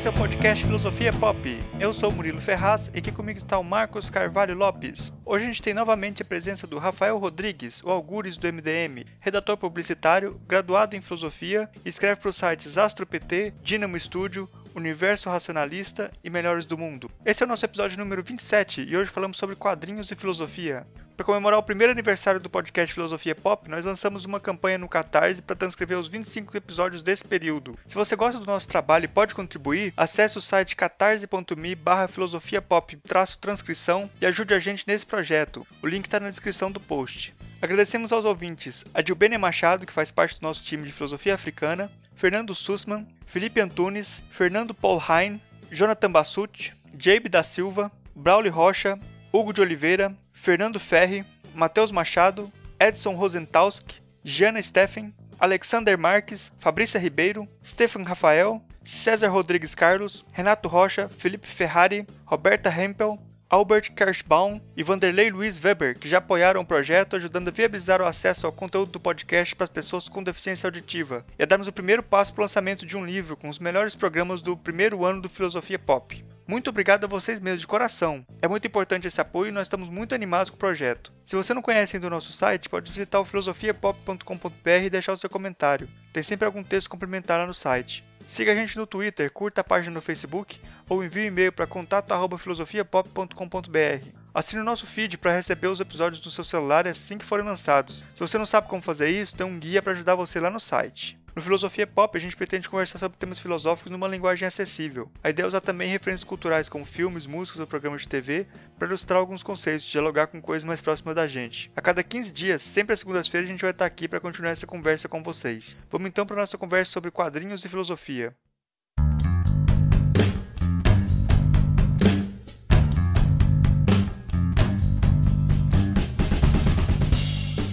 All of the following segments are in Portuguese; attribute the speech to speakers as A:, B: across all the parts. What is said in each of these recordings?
A: Esse é o podcast Filosofia Pop. Eu sou Murilo Ferraz e aqui comigo está o Marcos Carvalho Lopes. Hoje a gente tem novamente a presença do Rafael Rodrigues, o Algures do MDM, redator publicitário, graduado em filosofia, escreve para os sites AstroPT, Dynamo Studio, Universo Racionalista e Melhores do Mundo. Esse é o nosso episódio número 27 e hoje falamos sobre quadrinhos e filosofia. Para comemorar o primeiro aniversário do podcast Filosofia Pop, nós lançamos uma campanha no Catarse para transcrever os 25 episódios desse período. Se você gosta do nosso trabalho e pode contribuir, acesse o site catarse.me barra filosofiapop transcrição e ajude a gente nesse projeto. O link está na descrição do post. Agradecemos aos ouvintes Adilbene Machado, que faz parte do nosso time de filosofia africana, Fernando Sussman, Felipe Antunes, Fernando Paul Hein, Jonathan Bassucci, Jabe da Silva, Braulio Rocha, Hugo de Oliveira, Fernando Ferri, Matheus Machado, Edson Rosentalski, Jana Steffen, Alexander Marques, Fabrícia Ribeiro, Stefan Rafael, César Rodrigues Carlos, Renato Rocha, Felipe Ferrari, Roberta Hempel, Albert Kirschbaum e Vanderlei Luiz Weber, que já apoiaram o projeto, ajudando a viabilizar o acesso ao conteúdo do podcast para as pessoas com deficiência auditiva, e a darmos o primeiro passo para o lançamento de um livro com os melhores programas do primeiro ano do Filosofia Pop. Muito obrigado a vocês mesmos de coração. É muito importante esse apoio e nós estamos muito animados com o projeto. Se você não conhece ainda o nosso site, pode visitar o filosofiapop.com.br e deixar o seu comentário. Tem sempre algum texto complementar lá no site. Siga a gente no Twitter, curta a página no Facebook ou envie um e-mail para contato@filosofiapop.com.br. Assine o nosso feed para receber os episódios do seu celular assim que forem lançados. Se você não sabe como fazer isso, tem um guia para ajudar você lá no site. No Filosofia Pop, a gente pretende conversar sobre temas filosóficos numa linguagem acessível. A ideia é usar também referências culturais como filmes, músicas ou programas de TV para ilustrar alguns conceitos e dialogar com coisas mais próximas da gente. A cada 15 dias, sempre às segundas-feiras, a gente vai estar aqui para continuar essa conversa com vocês. Vamos então para nossa conversa sobre quadrinhos e filosofia.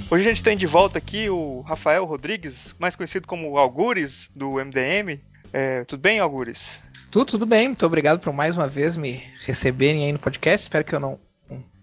A: Hoje a gente tem de volta aqui o Rafael Rodrigues, mais conhecido como Algures, do MDM. É, tudo bem, Algures?
B: Tudo, tudo bem. Muito obrigado por mais uma vez me receberem aí no podcast. Espero que eu não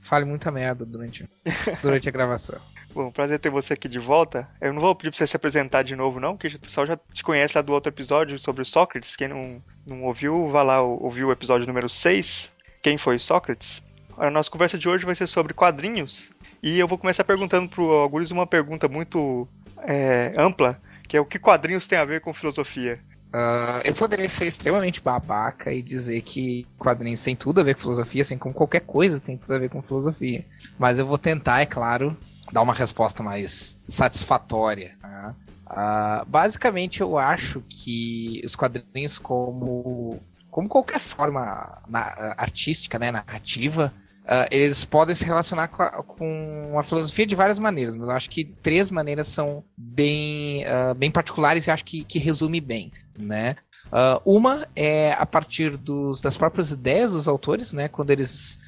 B: fale muita merda durante, durante a gravação.
A: Bom, prazer ter você aqui de volta. Eu não vou pedir pra você se apresentar de novo, não, porque o pessoal já te conhece lá do outro episódio sobre o Sócrates. Quem não, não ouviu, vá lá ouvir o episódio número 6. Quem foi Sócrates? A nossa conversa de hoje vai ser sobre quadrinhos e eu vou começar perguntando pro Algures uma pergunta muito é, ampla, que é o que quadrinhos tem a ver com filosofia?
B: Uh, eu poderia ser extremamente babaca e dizer que quadrinhos tem tudo a ver com filosofia, assim como qualquer coisa tem tudo a ver com filosofia. Mas eu vou tentar, é claro, dar uma resposta mais satisfatória. Né? Uh, basicamente, eu acho que os quadrinhos, como, como qualquer forma na, artística, né, narrativa, Uh, eles podem se relacionar com a, com a, filosofia de várias maneiras, mas eu acho que três maneiras são bem, uh, bem particulares e acho que, que resume bem, né? Uh, uma é a partir dos, das próprias ideias dos autores, né? Quando eles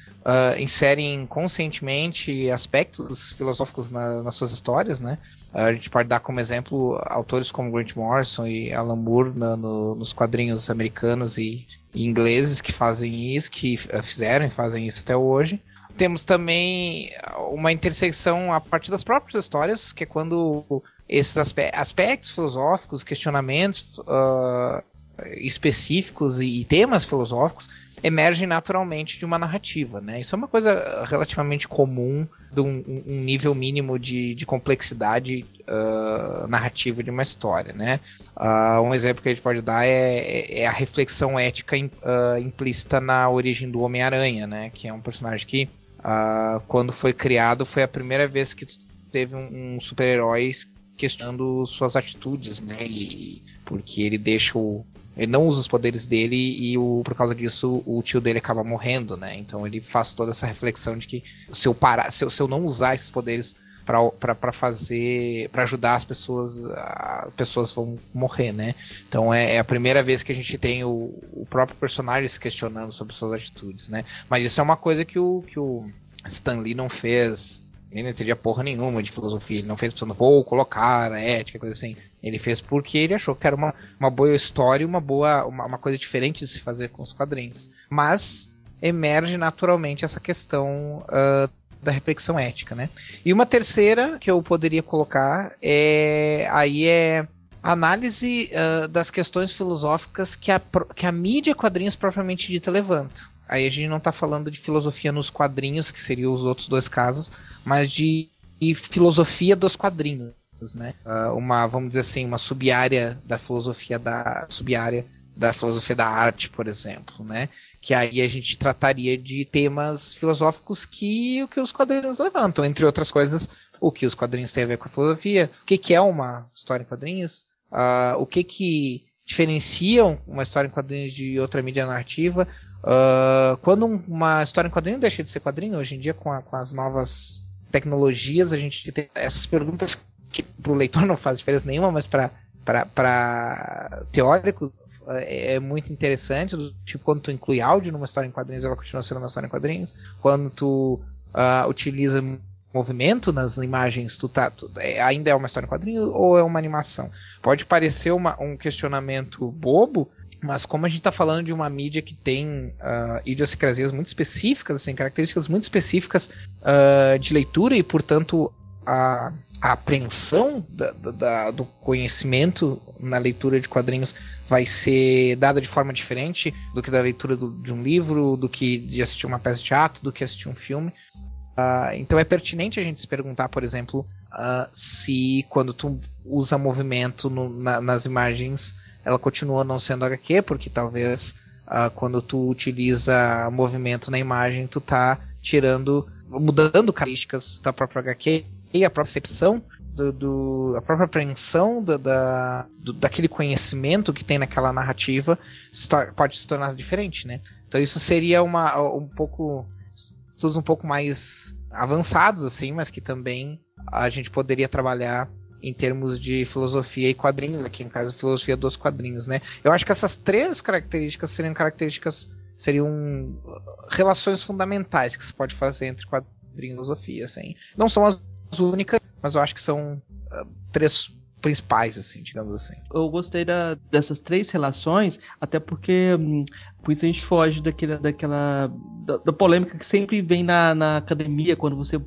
B: inserem conscientemente aspectos filosóficos na, nas suas histórias, né? a gente pode dar como exemplo autores como Grant Morrison e Alan Moore na, no, nos quadrinhos americanos e ingleses que fazem isso, que eh, fizeram e fazem isso até hoje. Temos também uma intersecção a partir das próprias histórias, que é quando esses aspe aspectos filosóficos, questionamentos uh, específicos e temas filosóficos emergem naturalmente de uma narrativa, né? Isso é uma coisa relativamente comum de um, um nível mínimo de, de complexidade uh, narrativa de uma história, né? Uh, um exemplo que a gente pode dar é, é a reflexão ética uh, implícita na origem do Homem-Aranha, né? Que é um personagem que, quando foi criado, foi a primeira vez que teve um, um super-herói questionando suas atitudes, né? E, porque ele deixa o, ele não usa os poderes dele e o, por causa disso o tio dele acaba morrendo, né? Então ele faz toda essa reflexão de que se eu parar, se eu, se eu não usar esses poderes para fazer para ajudar as pessoas as pessoas vão morrer né então é, é, a primeira vez que a gente tem o, o próprio personagem se questionando sobre suas atitudes né mas isso é uma coisa que o que o Stan Lee não fez ele não entendia porra nenhuma de filosofia. Ele não fez pensando, vou colocar a ética, coisa assim. Ele fez porque ele achou que era uma, uma boa história uma boa uma, uma coisa diferente de se fazer com os quadrinhos. Mas emerge naturalmente essa questão uh, da reflexão ética, né? E uma terceira que eu poderia colocar é aí é análise uh, das questões filosóficas que a, que a mídia quadrinhos propriamente dita levanta. Aí a gente não está falando de filosofia nos quadrinhos, que seriam os outros dois casos, mas de, filosofia dos quadrinhos, né? Uh, uma, vamos dizer assim, uma subárea da filosofia da subárea da filosofia da arte, por exemplo, né? Que aí a gente trataria de temas filosóficos que o que os quadrinhos levantam, entre outras coisas, o que os quadrinhos têm a ver com a filosofia, o que, que é uma história em quadrinhos, uh, o que que diferenciam uma história em quadrinhos de outra mídia narrativa, uh, quando uma história em quadrinho deixa de ser quadrinho, hoje em dia com, a, com as novas tecnologias, a gente tem essas perguntas que para o leitor não faz diferença nenhuma, mas para teóricos é, é muito interessante, do tipo quando tu inclui áudio numa história em quadrinhos, ela continua sendo uma história em quadrinhos. Quando tu uh, utiliza movimento nas imagens, tu tá, tu, é, ainda é uma história em quadrinho ou é uma animação? Pode parecer uma, um questionamento bobo, mas como a gente está falando de uma mídia que tem uh, idiosincrasias muito específicas, assim, características muito específicas uh, de leitura e, portanto, a, a apreensão da, da, do conhecimento na leitura de quadrinhos vai ser dada de forma diferente do que da leitura do, de um livro, do que de assistir uma peça de teatro, do que assistir um filme. Uh, então é pertinente a gente se perguntar, por exemplo, se quando tu usa movimento no, na, nas imagens, ela continua não sendo HQ, porque talvez uh, quando tu utiliza movimento na imagem, tu tá tirando, mudando características da própria HQ e a percepção do, do, a própria apreensão da, da do, daquele conhecimento que tem naquela narrativa pode se tornar diferente, né? Então isso seria uma, um pouco estudos um pouco mais avançados assim, mas que também a gente poderia trabalhar em termos de filosofia e quadrinhos, aqui no caso filosofia dos quadrinhos, né? Eu acho que essas três características seriam características seriam relações fundamentais que se pode fazer entre quadrinhos e filosofia, assim. Não são as únicas, mas eu acho que são uh, três principais, assim, digamos assim.
C: Eu gostei da, dessas três relações, até porque hum, com isso a gente foge daquela, daquela da, da, polêmica que sempre vem na, na academia quando você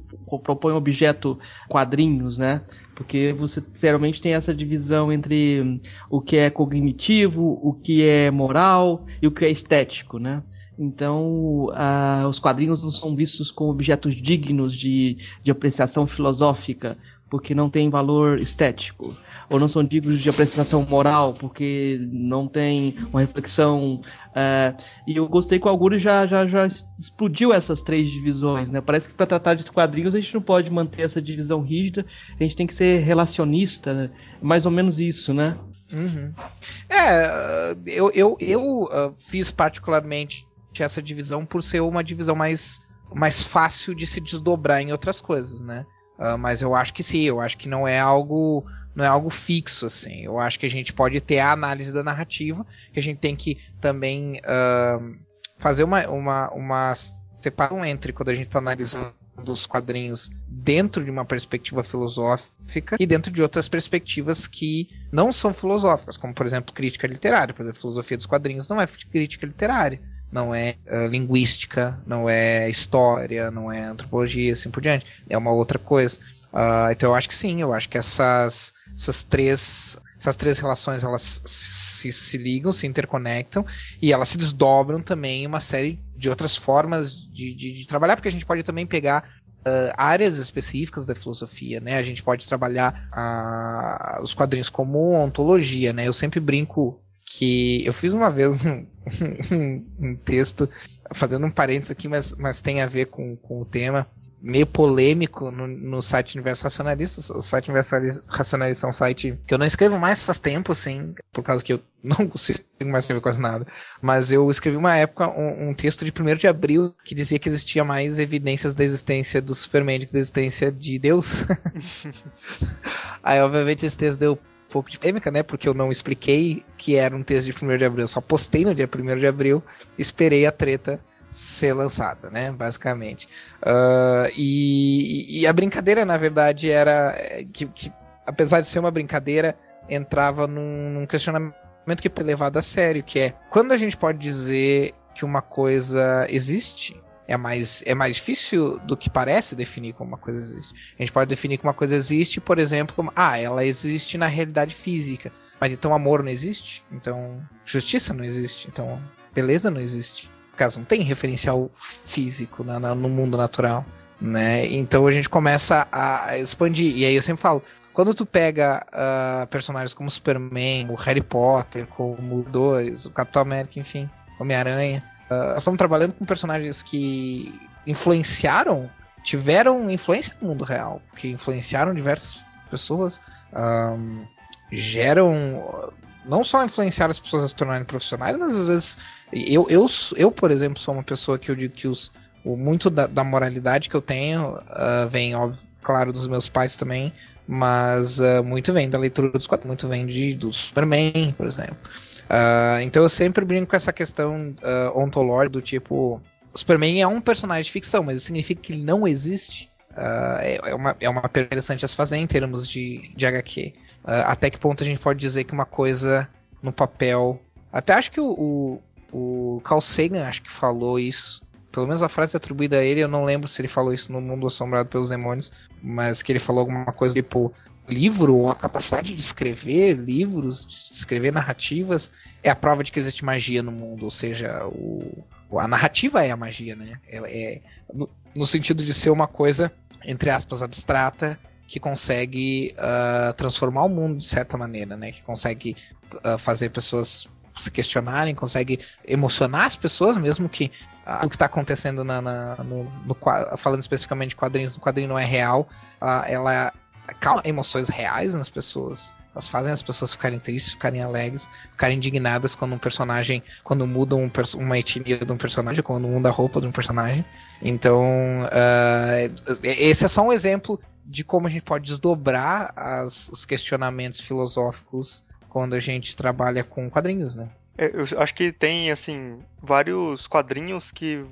C: propõe um objeto quadrinhos, né? Porque você geralmente tem essa divisão entre hum, o que é cognitivo, o que é moral e o que é estético, né? Então, uh, os quadrinhos não são vistos como objetos dignos de, de apreciação filosófica, porque não tem valor estético. Ou não são dignos de apreciação moral, porque não tem uma reflexão. Uh, e eu gostei que o Augusto já, já, já explodiu essas três divisões. Né? Parece que para tratar de quadrinhos a gente não pode manter essa divisão rígida, a gente tem que ser relacionista. Né? Mais ou menos isso, né?
B: Uhum. É, eu, eu, eu uh, fiz particularmente essa divisão por ser uma divisão mais, mais fácil de se desdobrar em outras coisas, né? Uh, mas eu acho que sim, eu acho que não é algo não é algo fixo assim. Eu acho que a gente pode ter a análise da narrativa, que a gente tem que também uh, fazer uma, uma, uma separação entre quando a gente está analisando os quadrinhos dentro de uma perspectiva filosófica e dentro de outras perspectivas que não são filosóficas, como por exemplo crítica literária. Por exemplo, filosofia dos quadrinhos não é crítica literária não é uh, linguística, não é história, não é antropologia, assim por diante. É uma outra coisa. Uh, então eu acho que sim, eu acho que essas, essas três essas três relações elas se, se ligam, se interconectam e elas se desdobram também em uma série de outras formas de, de, de trabalhar, porque a gente pode também pegar uh, áreas específicas da filosofia, né? A gente pode trabalhar uh, os quadrinhos como ontologia, né? Eu sempre brinco que eu fiz uma vez um, um, um, texto, fazendo um parênteses aqui, mas, mas tem a ver com, com o tema, meio polêmico no, no site Universo Racionalista. O site Universo Racionalista é um site que eu não escrevo mais faz tempo, assim, por causa que eu não consigo mais escrever quase nada. Mas eu escrevi uma época um, um texto de 1 de abril que dizia que existia mais evidências da existência do Superman do que da existência de Deus. Aí, obviamente, esse texto deu pouco de polêmica, né? Porque eu não expliquei que era um texto de 1 de abril, só postei no dia 1 de abril, esperei a treta ser lançada, né? Basicamente. Uh, e, e, a brincadeira, na verdade, era que, que, apesar de ser uma brincadeira, entrava num, num questionamento que foi levado a sério, que é quando a gente pode dizer que uma coisa existe, é mais, é mais difícil do que parece definir como uma coisa existe. A gente pode definir como uma coisa existe, por exemplo, como, ah, ela existe na realidade física. Mas então amor não existe? Então justiça não existe? Então beleza não existe? Por não tem referencial físico na, na, no mundo natural. Né? Então a gente começa a expandir. E aí eu sempre falo, quando tu pega uh, personagens como Superman, o Harry Potter, como Dores, o Capitão América, enfim, Homem-Aranha, uh, nós estamos trabalhando com personagens que influenciaram, tiveram influência no mundo real, que influenciaram diversas pessoas, um, geram não só influenciar as pessoas a se tornarem profissionais, mas às vezes eu, eu, eu por exemplo, sou uma pessoa que eu digo que os, o, muito da, da moralidade que eu tenho uh, vem, óbvio, claro, dos meus pais também, mas uh, muito vem da leitura dos quadrinhos, muito vem de, do Superman, por exemplo. Uh, então eu sempre brinco com essa questão uh, ontológica do tipo. Superman é um personagem de ficção, mas isso significa que ele não existe. Uh, é, uma, é uma pergunta interessante a se fazer em termos de, de HQ. até que ponto a gente pode dizer que uma coisa no papel. Até acho que o, o, o Carl Sagan acho que falou isso pelo menos a frase atribuída a ele, eu não lembro se ele falou isso no Mundo Assombrado pelos Demônios, mas que ele falou alguma coisa tipo livro ou a capacidade de escrever livros, de escrever narrativas é a prova de que existe magia no mundo, ou seja, o, a narrativa é a magia, né? É, é no, no, sentido de ser uma coisa entre aspas abstrata que consegue uh, transformar o mundo de certa maneira, né? Que consegue uh, fazer pessoas se questionarem, consegue emocionar as pessoas, mesmo que o que está acontecendo na, na no, no, falando especificamente de quadrinhos, o quadrinho não é real, ela calma emoções reais nas pessoas. Elas fazem as pessoas ficarem tristes, ficarem alegres, ficarem indignadas quando um personagem, quando muda um, uma etnia de um personagem, quando muda a roupa de um personagem. Então, uh, esse é só um exemplo de como a gente pode desdobrar as, os questionamentos filosóficos quando a gente trabalha com quadrinhos, né?
A: É, eu acho que tem, assim, vários quadrinhos que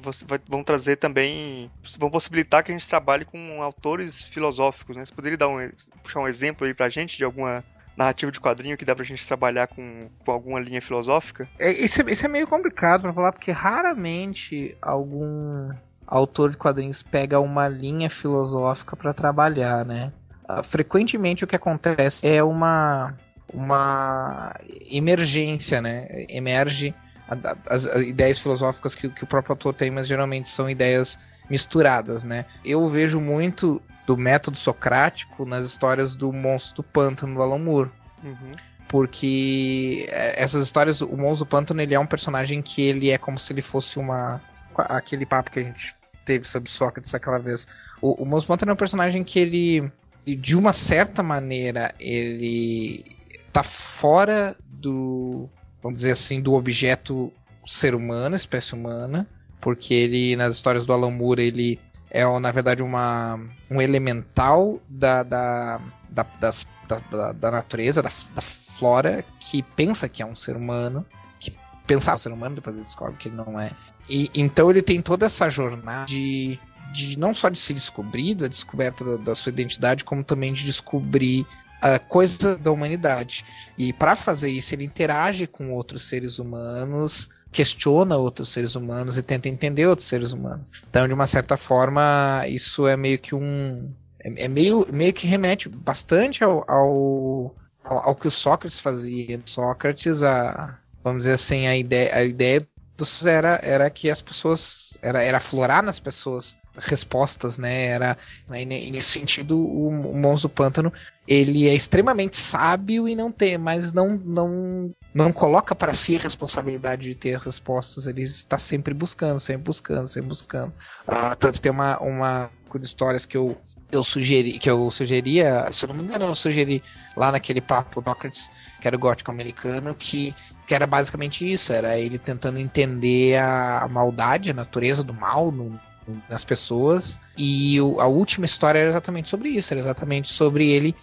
A: vão trazer também, vão possibilitar que a gente trabalhe com autores filosóficos, né? Você poderia dar um, puxar um exemplo aí pra gente de alguma narrativa de quadrinho que dá pra gente trabalhar com, com alguma linha filosófica?
B: É, isso, é, isso é meio complicado pra falar, porque raramente algum autor de quadrinhos pega uma linha filosófica para trabalhar, né? Uh, frequentemente o que acontece é uma uma emergência, né? Emerge as, as ideias filosóficas que, que, o próprio autor tem, mas geralmente são ideias misturadas, né? Eu vejo muito do método socrático nas histórias do monstro do pântano do Alan Moore. Uhum. Porque é, essas histórias, o monstro do pântano ele é um personagem que ele é como se ele fosse uma aquele papo que a gente teve sobre Sócrates aquela vez. O, o monstro do pântano é um personagem que ele de uma certa maneira ele tá fora do, vamos dizer assim, do objeto ser humano, espécie humana, porque ele nas histórias do Alan Moore ele é na verdade uma, um elemental da, da, da, das, da, da natureza, da, da, flora, que pensa que é um ser humano, que pensar um ser humano, depois ele descobre que ele não é. E então ele tem toda essa jornada de, de não só de se descobrir, da descoberta da, da sua identidade, como também de descobrir uh, coisa da humanidade. E para fazer isso, ele interage com outros seres humanos, questiona outros seres humanos e tenta entender outros seres humanos. Então, de uma certa forma, isso é meio que um. É, é meio, meio que remete bastante ao, ao, ao, que o Sócrates fazia. Sócrates, a, vamos dizer assim, a ideia, a ideia dos era, era que as pessoas. Era, era aflorar nas pessoas respostas, né? Era né, nesse sentido o, o monstro do pântano ele é extremamente sábio e não tem, mas não não não coloca para si a responsabilidade de ter respostas. Ele está sempre buscando, sempre buscando, sempre buscando. Ah, tanto tem uma uma de histórias que eu eu sugeri que eu sugeria, se eu não me engano, eu sugeri lá naquele papo Sócrates, que era o gótico americano, que, que era basicamente isso, era ele tentando entender a, a maldade, a natureza do mal no, nas pessoas. E o, a última história era exatamente sobre isso, era exatamente sobre ele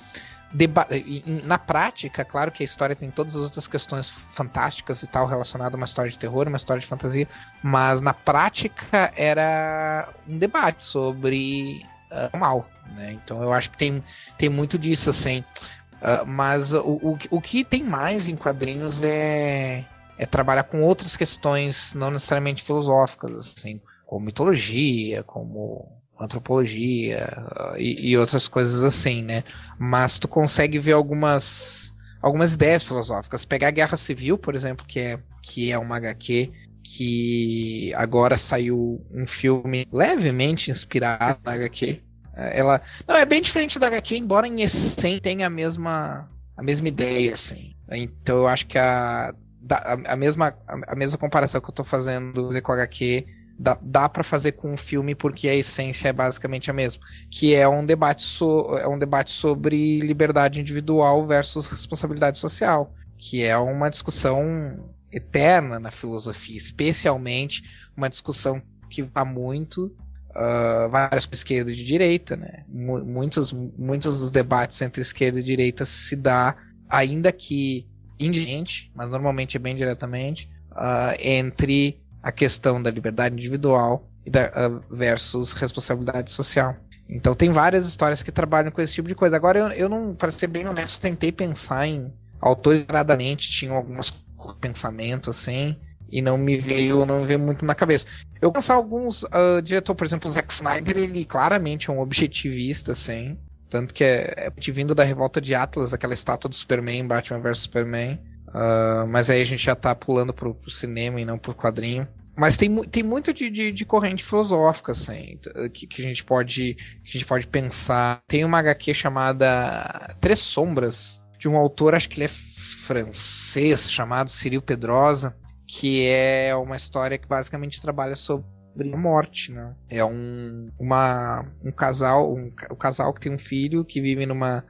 B: na prática, claro que a história tem todas as outras questões fantásticas e tal relacionadas a uma história de terror, uma história de fantasia, mas na prática era um debate sobre uh, o mal, né? Então eu acho que tem, tem muito disso assim. Uh, mas o, o, o que tem mais em quadrinhos é, é trabalhar com outras questões, não necessariamente filosóficas, assim como mitologia, como antropologia e, e, outras coisas assim, né? Mas tu consegue ver algumas algumas ideias filosóficas. Pegar a Guerra Civil, por exemplo, que é que é uma HQ que agora saiu um filme levemente inspirado na HQ. Ela não é bem diferente da HQ, embora em essência tenha a mesma a mesma ideia, assim. Então eu acho que a a, a mesma a, mesma comparação que eu estou fazendo com a HQ dá, dá para fazer com o filme porque a essência é basicamente a mesma, que é um debate so, é um debate sobre liberdade individual versus responsabilidade social, que é uma discussão eterna na filosofia, especialmente uma discussão que vai muito uh, várias esquerda e direita, né? Muitos, muitos dos debates entre esquerda e direita se dá, ainda que indigente, mas normalmente é bem diretamente, uh, entre a questão da liberdade individual e da, uh, versus responsabilidade social. Então tem várias histórias que trabalham com esse tipo de coisa. Agora eu, eu não, para ser bem honesto, tentei pensar em autores tinham alguns pensamentos assim e não me veio não me veio muito na cabeça. Eu pensar alguns uh, diretor, por exemplo, o Zack Snyder, ele claramente é um objetivista assim, tanto que é, é vindo da revolta de Atlas, aquela estátua do Superman, Batman vs Superman. Uh, mas aí a gente já tá pulando pro, pro cinema e não pro quadrinho. Mas tem, tem muito de, de, de corrente filosófica, assim, que, que, a gente pode, que a gente pode pensar. Tem uma HQ chamada Três Sombras, de um autor, acho que ele é francês, chamado Cyril Pedrosa, que é uma história que basicamente trabalha sobre a morte, né? É um, uma, um casal, um, um casal que tem um filho que vive numa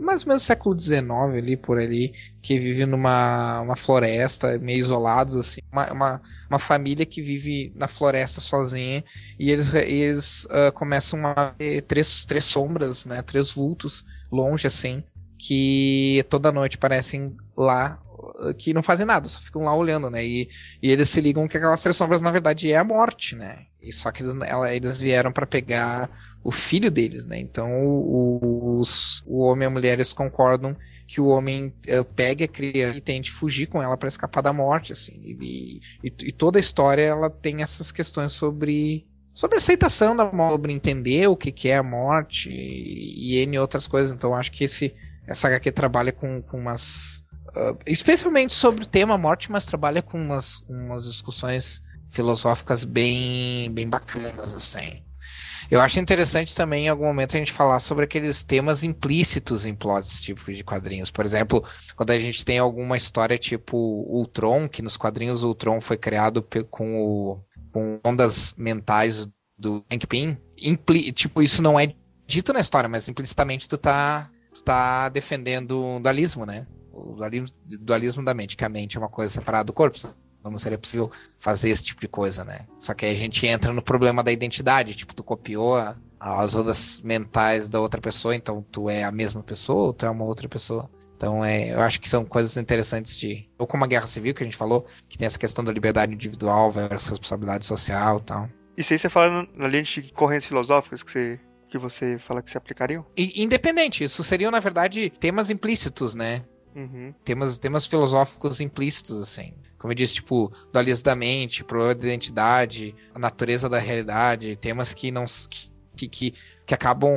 B: mais ou menos século XIX ali por ali, que vive numa uma floresta, meio isolados assim, uma, uma, uma, família que vive na floresta sozinha e eles, eles uh, começam a ver três, três sombras, né, três vultos longe assim, que toda noite parecem lá que não fazem nada, só ficam lá olhando, né? E, e eles se ligam que aquelas três sombras na verdade é a morte, né? E só que eles, ela, eles vieram para pegar o filho deles, né? Então os, o homem e a mulher eles concordam que o homem uh, pegue a criança e tente fugir com ela para escapar da morte, assim. E, e, e, toda a história ela tem essas questões sobre sobre aceitação da morte, sobre entender o que, que é a morte e, e N outras coisas. Então acho que esse essa HQ trabalha com, com umas Uh, especialmente sobre o tema morte, mas trabalha com umas, umas discussões filosóficas bem, bem bacanas, assim. Eu acho interessante também em algum momento a gente falar sobre aqueles temas implícitos em plots típicos de quadrinhos. Por exemplo, quando a gente tem alguma história tipo Ultron, que nos quadrinhos Ultron foi criado com, o, com ondas mentais do Pym. Impli tipo, isso não é dito na história, mas implicitamente tu tá, tu tá defendendo o dualismo, né? O dualismo, dualismo da mente, que a mente é uma coisa separada do corpo. Não seria possível fazer esse tipo de coisa, né? Só que aí a gente entra no problema da identidade. Tipo, tu copiou as ondas mentais da outra pessoa, então tu é a mesma pessoa ou tu é uma outra pessoa? Então, é, eu acho que são coisas interessantes de. Ou como a guerra civil, que a gente falou, que tem essa questão da liberdade individual versus responsabilidade social e tal.
A: Isso aí você fala na linha de correntes filosóficas que você, que você fala que se aplicariam?
B: E, independente, isso seriam, na verdade, temas implícitos, né? Uhum. Temas, temas filosóficos implícitos, assim. Como eu disse, tipo, dualismo da mente, problema da identidade, a natureza da realidade, temas que não. que, que, que acabam.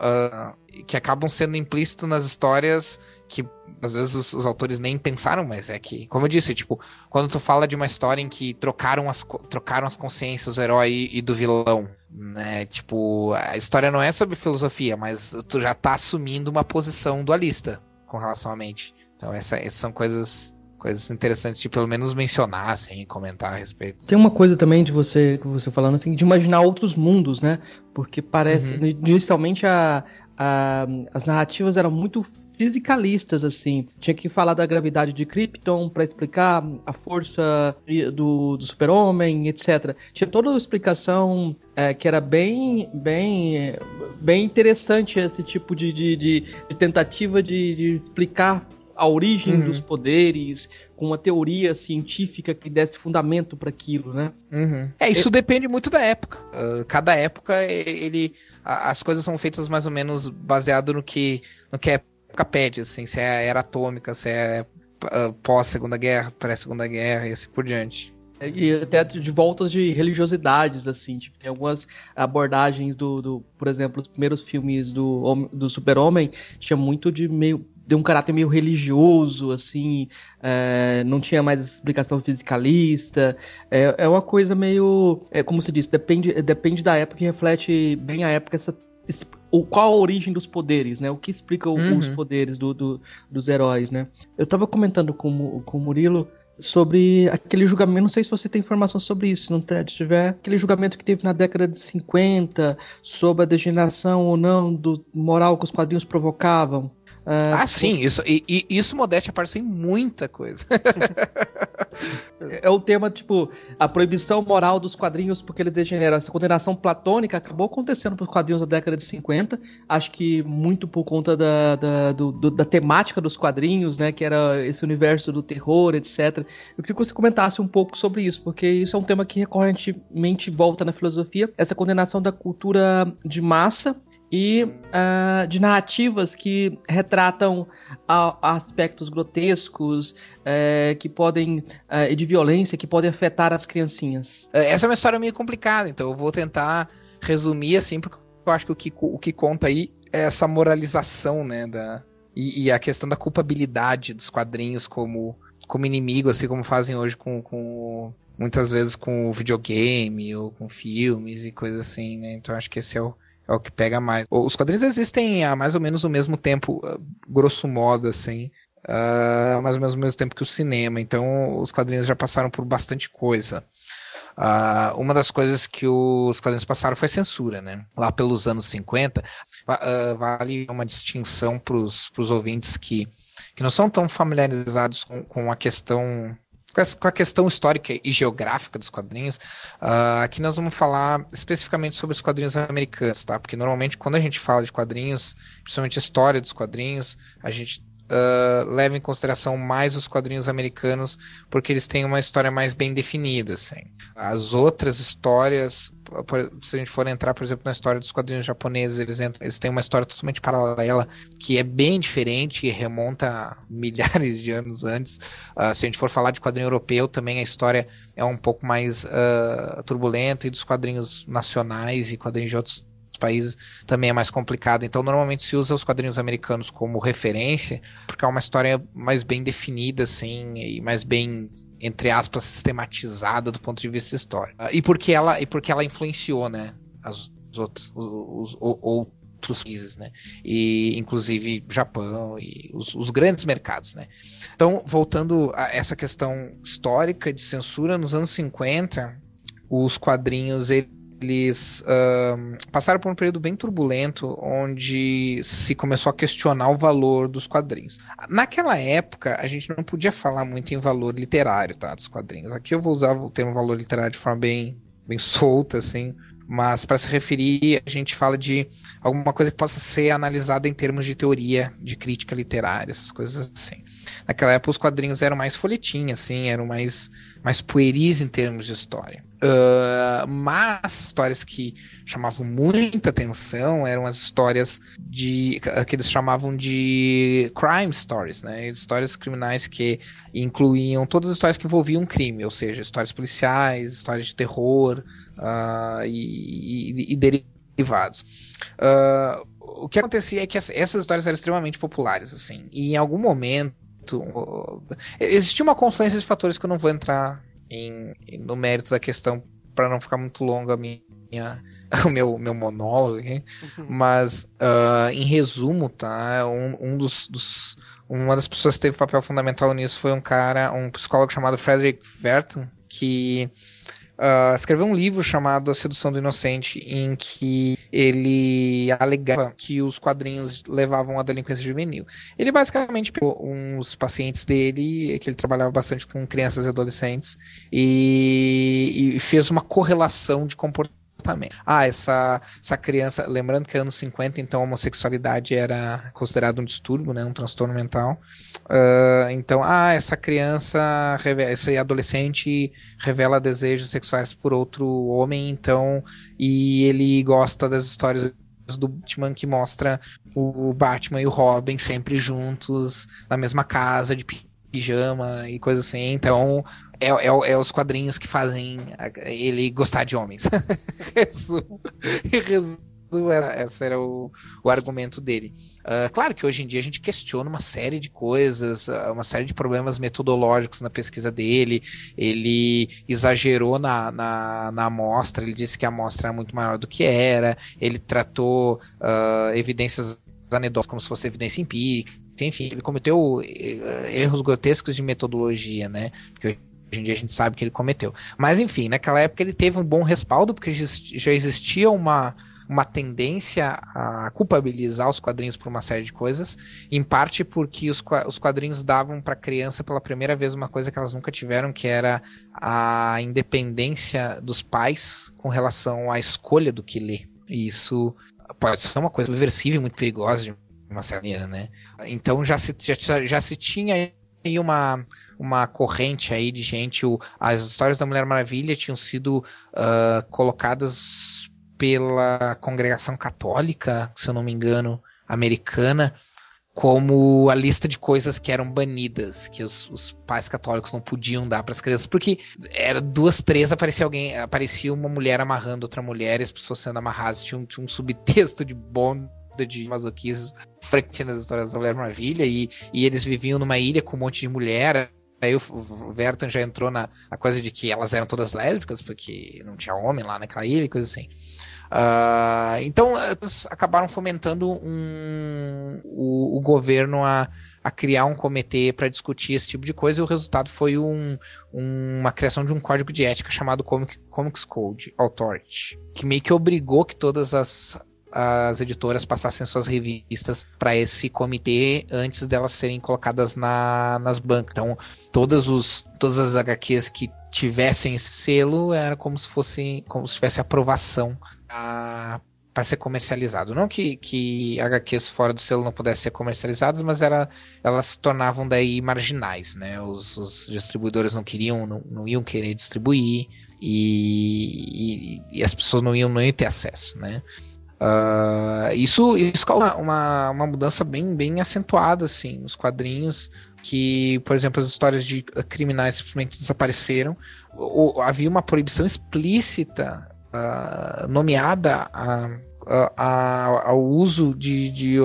B: Uh, que acabam sendo implícitos nas histórias que às vezes os, os, autores nem pensaram, mas é que, como eu disse, tipo, quando tu fala de uma história em que trocaram as, trocaram as consciências do herói e, e do vilão, né? Tipo, a história não é sobre filosofia, mas tu já tá assumindo uma posição dualista com relação à mente. Então essa, essas são coisas coisas interessantes de pelo menos mencionar, assim, comentar a respeito.
C: Tem uma coisa também de você você falando assim de imaginar outros mundos, né? Porque parece uhum. inicialmente a, a, as narrativas eram muito fisicalistas assim. Tinha que falar da gravidade de Krypton para explicar a força do, do super-homem, etc. Tinha toda uma explicação é, que era bem, bem, bem interessante esse tipo de, de, de, de tentativa de, de explicar a origem uhum. dos poderes, com uma teoria científica que desse fundamento para aquilo, né?
B: Uhum. É, isso é... depende muito da época. Uh, cada época, ele, as coisas são feitas mais ou menos baseado no que, no que a época pede, assim, se é a era atômica, se é uh, pós Segunda Guerra, pré Segunda Guerra e assim por diante.
C: E até de voltas de religiosidades, assim, tipo, tem algumas abordagens do, do por exemplo, os primeiros filmes do, do Super-Homem tinha muito de meio de um caráter meio religioso, assim, é, não tinha mais explicação fisicalista, é, é uma coisa meio, é, como se diz, depende, depende da época e reflete bem a época essa o, qual a origem dos poderes, né? O que explica o, uhum. os poderes do, do, dos heróis, né? Eu tava comentando com, com o Murilo sobre aquele julgamento, não sei se você tem informação sobre isso, não tem, se tiver, aquele julgamento que teve na década de 50 sobre a degeneração ou não do moral que os quadrinhos provocavam.
B: Uh, ah, sim, isso, e, e, isso modéstia aparece em muita coisa.
C: é o tema, tipo, a proibição moral dos quadrinhos porque eles degeneram. Essa condenação platônica acabou acontecendo para os quadrinhos da década de 50, acho que muito por conta da, da, do, do, da temática dos quadrinhos, né, que era esse universo do terror, etc. Eu queria que você comentasse um pouco sobre isso, porque isso é um tema que recorrentemente volta na filosofia, essa condenação da cultura de massa e uh, de narrativas que retratam aspectos grotescos uh, que podem uh, de violência que podem afetar as criancinhas.
B: É, essa é uma história meio complicada, então eu vou tentar resumir assim, porque eu acho que o que, o que conta aí é essa moralização, né, da, e, e a questão da culpabilidade dos quadrinhos como, como inimigo, assim como fazem hoje com, com muitas vezes com videogame ou com filmes e coisas assim, né? Então acho que esse é o, é o que pega mais. Os quadrinhos existem há mais ou menos o mesmo tempo, ah, grosso modo, assim. Uh, mais ou menos o mesmo tempo que o cinema. Então, os quadrinhos já passaram por bastante coisa. Uh, uma das coisas que os quadrinhos passaram foi censura, né? Lá pelos anos 50, uh, vale uma distinção para os ouvintes que, que não são tão familiarizados com, com a questão com a questão histórica e geográfica dos quadrinhos, uh, aqui nós vamos falar especificamente sobre os quadrinhos americanos, tá? Porque normalmente quando a gente fala de quadrinhos, principalmente história dos quadrinhos, a gente uh, leva em consideração mais os quadrinhos americanos, porque eles têm uma história mais bem definida. Assim. As outras histórias, se a gente for entrar, por exemplo, na história dos quadrinhos japoneses, eles, entram, eles têm uma história totalmente paralela, que é bem diferente e remonta a milhares de anos antes. Uh, se a gente for falar de quadrinho europeu, também a história é um pouco mais uh, turbulenta, e dos quadrinhos nacionais e quadrinhos de outros países também é mais complicado. Então, normalmente se usa os quadrinhos americanos como referência, porque é uma história mais bem definida, assim, e mais bem, entre aspas, sistematizada do ponto de vista histórico. Ah, e porque ela, e porque ela influenciou, né, as, os outros, os, os, outros países, né? E inclusive Japão e os, os, grandes mercados, né? Então, voltando a essa questão histórica de censura, nos anos 50, os quadrinhos eles uh, passaram por um período bem turbulento onde se começou a questionar o valor dos quadrinhos. Naquela época, a gente não podia falar muito em valor literário tá, dos quadrinhos. Aqui eu vou usar o termo valor literário de forma bem, bem solta, assim, mas para se referir, a gente fala de alguma coisa que possa ser analisada em termos de teoria, de crítica literária, essas coisas assim. Naquela época os quadrinhos eram mais folhetim, assim, eram mais, mais pueris em termos de história. Uh, mas histórias que chamavam muita atenção eram as histórias de que eles chamavam de crime stories, né? Histórias criminais que incluíam todas as histórias que envolviam crime, ou seja, histórias policiais, histórias de terror uh, e, e, e, derivados. Uh, o que acontecia é que essas histórias eram extremamente populares, assim, e em algum momento existia uma confluência de fatores que eu não vou entrar em, no mérito da questão para não ficar muito longo a minha, o meu, meu monólogo aqui. Uhum. Mas, uh, em resumo, tá? Um, um dos, dos, uma das pessoas que teve papel fundamental nisso foi um cara, um psicólogo chamado Frederick Verton, que uh, escreveu um livro chamado A Sedução do Inocente, em que ele alegava que os quadrinhos levavam à delinquência juvenil. Ele basicamente pegou uns pacientes dele, que ele trabalhava bastante com crianças e adolescentes, e, e fez uma correlação de comportamento também. Ah, essa, essa criança, lembrando que é anos 50, então a homossexualidade era considerado um distúrbio, né, um transtorno mental. Uh, então, ah, essa criança, esse adolescente revela desejos sexuais por outro homem, então, e ele gosta das histórias do Batman que mostra o Batman e o Robin sempre juntos na mesma casa de pijama e coisa assim. Então, é, é, é, os quadrinhos que fazem ele gostar de homens. resumo, era, esse era o, o argumento dele. Uh, claro que hoje em dia a gente questiona uma série de coisas, uh, uma série de problemas metodológicos na pesquisa dele. Ele exagerou na, na, na amostra, ele disse que a amostra era muito maior do que era. Ele tratou uh, evidências anedóticas como se fosse evidência empírica. Enfim, ele cometeu erros grotescos de metodologia, né? Porque Hoje em dia a gente sabe que ele cometeu. Mas enfim, naquela época ele teve um bom respaldo, porque já existia uma, uma tendência a culpabilizar os quadrinhos por uma série de coisas, em parte porque os, os quadrinhos davam para a criança pela primeira vez uma coisa que elas nunca tiveram, que era a independência dos pais com relação à escolha do que ler. E isso pode ser uma coisa reversível muito perigosa de uma certa maneira, né? Então já se, já, já se tinha aí uma, uma corrente aí de gente, o, as histórias da Mulher Maravilha tinham sido uh, colocadas pela congregação católica, se eu não me engano, americana, como a lista de coisas que eram banidas, que os, os pais católicos não podiam dar para as crianças, porque era duas, três, aparecia alguém, aparecia uma mulher amarrando outra mulher, e as pessoas sendo amarradas, tinha um, tinha um subtexto de bonda de masoquismo frequente nas histórias da Mulher Maravilha, e, e eles viviam numa ilha com um monte de mulher, Aí o Vertan já entrou na, na coisa de que elas eram todas lésbicas, porque não tinha homem lá naquela ilha e coisa assim. Uh, então, eles acabaram fomentando um, o, o, governo a, a, criar um comitê para discutir esse tipo de coisa, e o resultado foi um, um, uma criação de um código de ética chamado Comic, Comics Code Authority, que meio que obrigou que todas as as editoras passassem suas revistas para esse comitê antes delas serem colocadas na, nas bancas. Então, todas, os, todas as HQs que tivessem esse selo era como se fosse como se tivesse aprovação para ser comercializado. Não que, que HQs fora do selo não pudessem ser comercializadas, mas era, elas se tornavam daí marginais, né? Os, os distribuidores não queriam, não, não, iam querer distribuir e, e, e, as pessoas não iam, não iam ter acesso, né? Uh, isso isso uma, uma, uma, mudança bem, bem acentuada assim, nos quadrinhos, que, por exemplo, as histórias de criminais simplesmente desapareceram. Ou, havia uma proibição explícita, uh, nomeada a, a, a, ao uso de, de,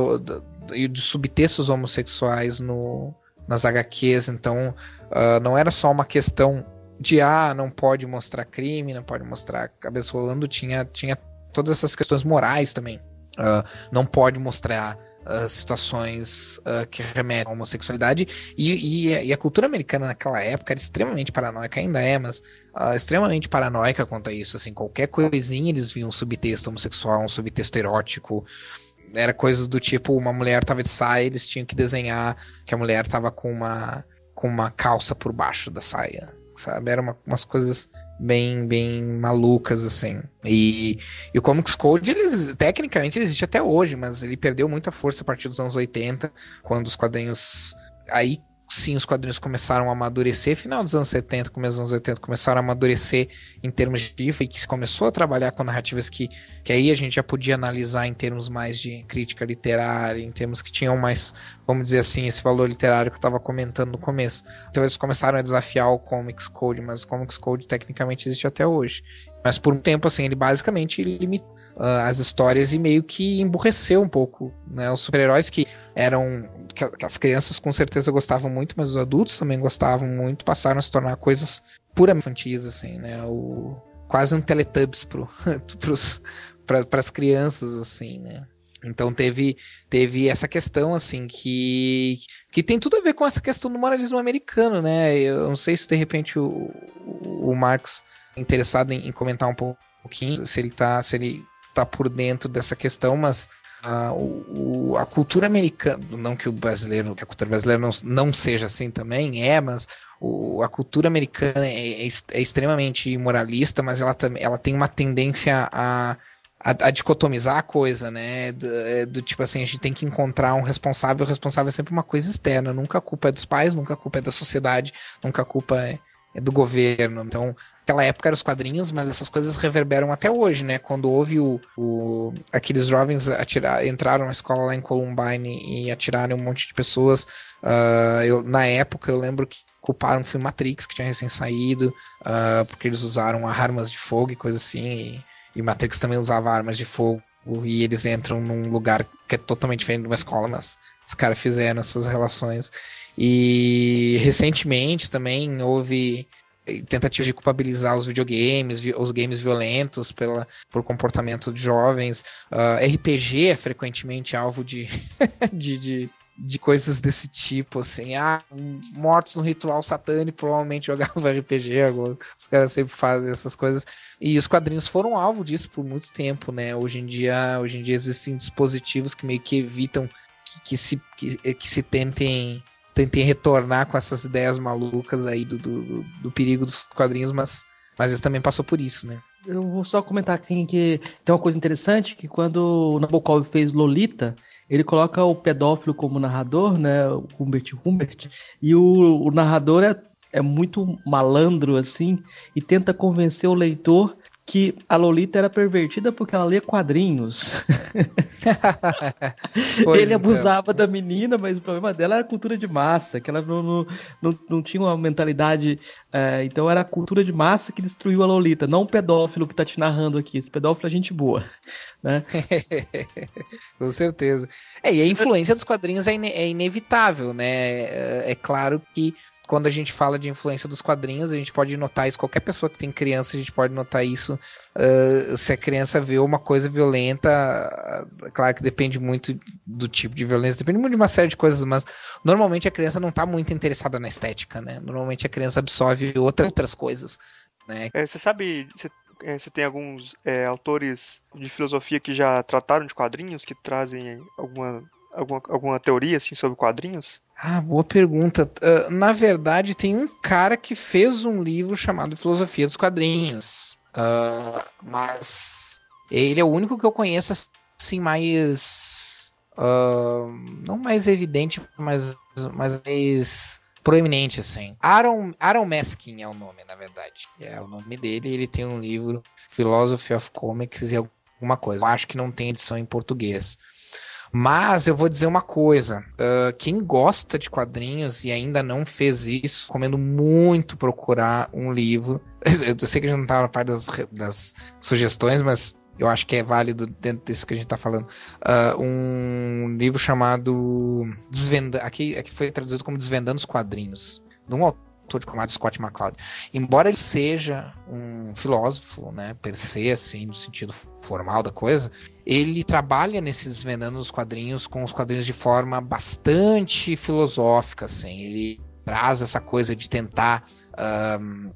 B: de, de subtextos homossexuais no, nas HQs, então uh, não era só uma questão de ah, não pode mostrar crime, não pode mostrar cabeça rolando, tinha, tinha todas essas questões morais também. Uh, não pode mostrar uh, situações uh, que remetem à homossexualidade. E, e, e, a cultura americana naquela época era extremamente paranoica, ainda é, mas extremamente paranoica quanto a isso. Assim, qualquer coisinha eles viam um subtexto homossexual, um subtexto erótico. Era coisas do tipo, uma mulher estava de saia, eles tinham que desenhar que a mulher estava com uma, com uma calça por baixo da saia. Sabe? Eram uma, umas coisas bem bem malucas assim. E, e o Comics Code, ele, tecnicamente, ele existe até hoje, mas ele perdeu muita força a partir dos anos 80, quando os quadrinhos aí sim os quadrinhos começaram a amadurecer, final dos anos 70, começo dos anos 80, começaram a amadurecer em termos de IFA e que se começou a trabalhar com narrativas que, que aí a gente já podia analisar em termos mais de crítica literária, em termos que tinham mais, vamos dizer assim, esse valor literário que eu estava comentando no começo. Então eles começaram a desafiar o Comics Code, mas o Comics Code tecnicamente existe até hoje. Mas por um tempo, assim, ele basicamente limitou uh, as histórias e meio que emburreceu um pouco, né? Os super-heróis que eram que, as crianças com certeza gostavam muito, mas os adultos também gostavam muito, passaram a se tornar coisas puramente infantis, assim, né? O, quase um Teletubbies para as crianças, assim, né? Então teve, teve essa questão assim que, que tem tudo a ver com essa questão do moralismo americano, né? Eu não sei se de repente o, o Marcos é interessado em, em comentar um pouquinho, se ele tá, se ele tá por dentro dessa questão, mas a, o, a cultura americana, não que o brasileiro, que a cultura brasileira não, não seja assim também, é, mas o, a cultura americana é, é, é, extremamente moralista, mas ela, ela tem uma tendência a, a, a dicotomizar a coisa, né? Do, é, do, tipo assim, a gente tem que encontrar um responsável, o responsável é sempre uma coisa externa, nunca a culpa é dos pais, nunca a culpa é da sociedade, nunca a culpa é, do governo. Então, naquela época eram os quadrinhos, mas essas coisas reverberam até hoje, né? Quando houve o, o aqueles jovens atirar, entraram na escola lá em Columbine e atiraram um monte de pessoas. Uh, eu, na época eu lembro que culparam o filme Matrix que tinha recém saído, uh, porque eles usaram armas de fogo e coisa assim. E, e Matrix também usava armas de fogo e eles entram num lugar que é totalmente diferente de uma escola, mas os caras fizeram essas relações. E recentemente também houve tentativa de culpabilizar os videogames, os games violentos pela, por comportamento de jovens. Uh, ah, RPG é frequentemente alvo de, de, de, de, coisas desse tipo, assim. Ah, mortos no ritual satânico provavelmente jogavam RPG, agora os caras sempre fazem essas coisas. E os quadrinhos foram alvo disso por muito tempo, né? Hoje em dia, hoje em dia existem dispositivos que meio que evitam que, que se, que, que se tentem tentem retornar com essas ideias malucas aí do, do, do perigo dos quadrinhos, mas, mas eles também passou por isso, né?
C: Eu vou só comentar assim que tem uma coisa interessante que quando o Nabokov fez Lolita, ele coloca o pedófilo como narrador, né, o Humbert Humbert, e o, o narrador é, é muito malandro assim e tenta convencer o leitor que a Lolita era pervertida porque ela lia quadrinhos. ele então. abusava da menina, mas o problema dela era a cultura de massa, que ela não, não, não, não tinha uma mentalidade. É, então era a cultura de massa que destruiu a Lolita, não o pedófilo que tá te narrando aqui. Esse pedófilo é gente boa. Né?
B: Com certeza. É, e a influência dos quadrinhos é, ine é inevitável, né? É, é claro que quando a gente fala de influência dos quadrinhos, a gente pode notar isso. Qualquer pessoa que tem criança, a gente pode notar isso. Uh, se a criança vê uma coisa violenta, claro que depende muito do tipo de violência, depende muito de uma série de coisas, mas normalmente a criança não está muito interessada na estética, né? Normalmente a criança absorve outra, outras coisas. Né?
A: É, você sabe, você, é, você tem alguns é, autores de filosofia que já trataram de quadrinhos, que trazem alguma alguma, alguma teoria assim sobre quadrinhos?
B: Ah, boa pergunta. Uh, na verdade, tem um cara que fez um livro chamado Filosofia dos Quadrinhos. Uh, mas ele é o único que eu conheço assim mais. Uh, não mais evidente, mas, mais proeminente, assim. Aaron, Aaron Meskin é o nome, na verdade. É o nome dele. Ele tem um livro, Philosophy of Comics e alguma coisa. Eu acho que não tem edição em português. Mas eu vou dizer uma coisa: uh, quem gosta de quadrinhos e ainda não fez isso, recomendo muito procurar um livro. Eu sei que a gente não está na parte das, das, sugestões, mas eu acho que é válido dentro disso que a gente está falando. Uh, um livro chamado Desvenda, aqui, aqui foi traduzido como Desvendando os Quadrinhos. De um autor de combate Scott McCloud. Embora ele seja um filósofo, né, per se, assim, no sentido formal da coisa, ele trabalha nesses desvendando os quadrinhos com os quadrinhos de forma bastante filosófica, assim. Ele traz essa coisa de tentar um,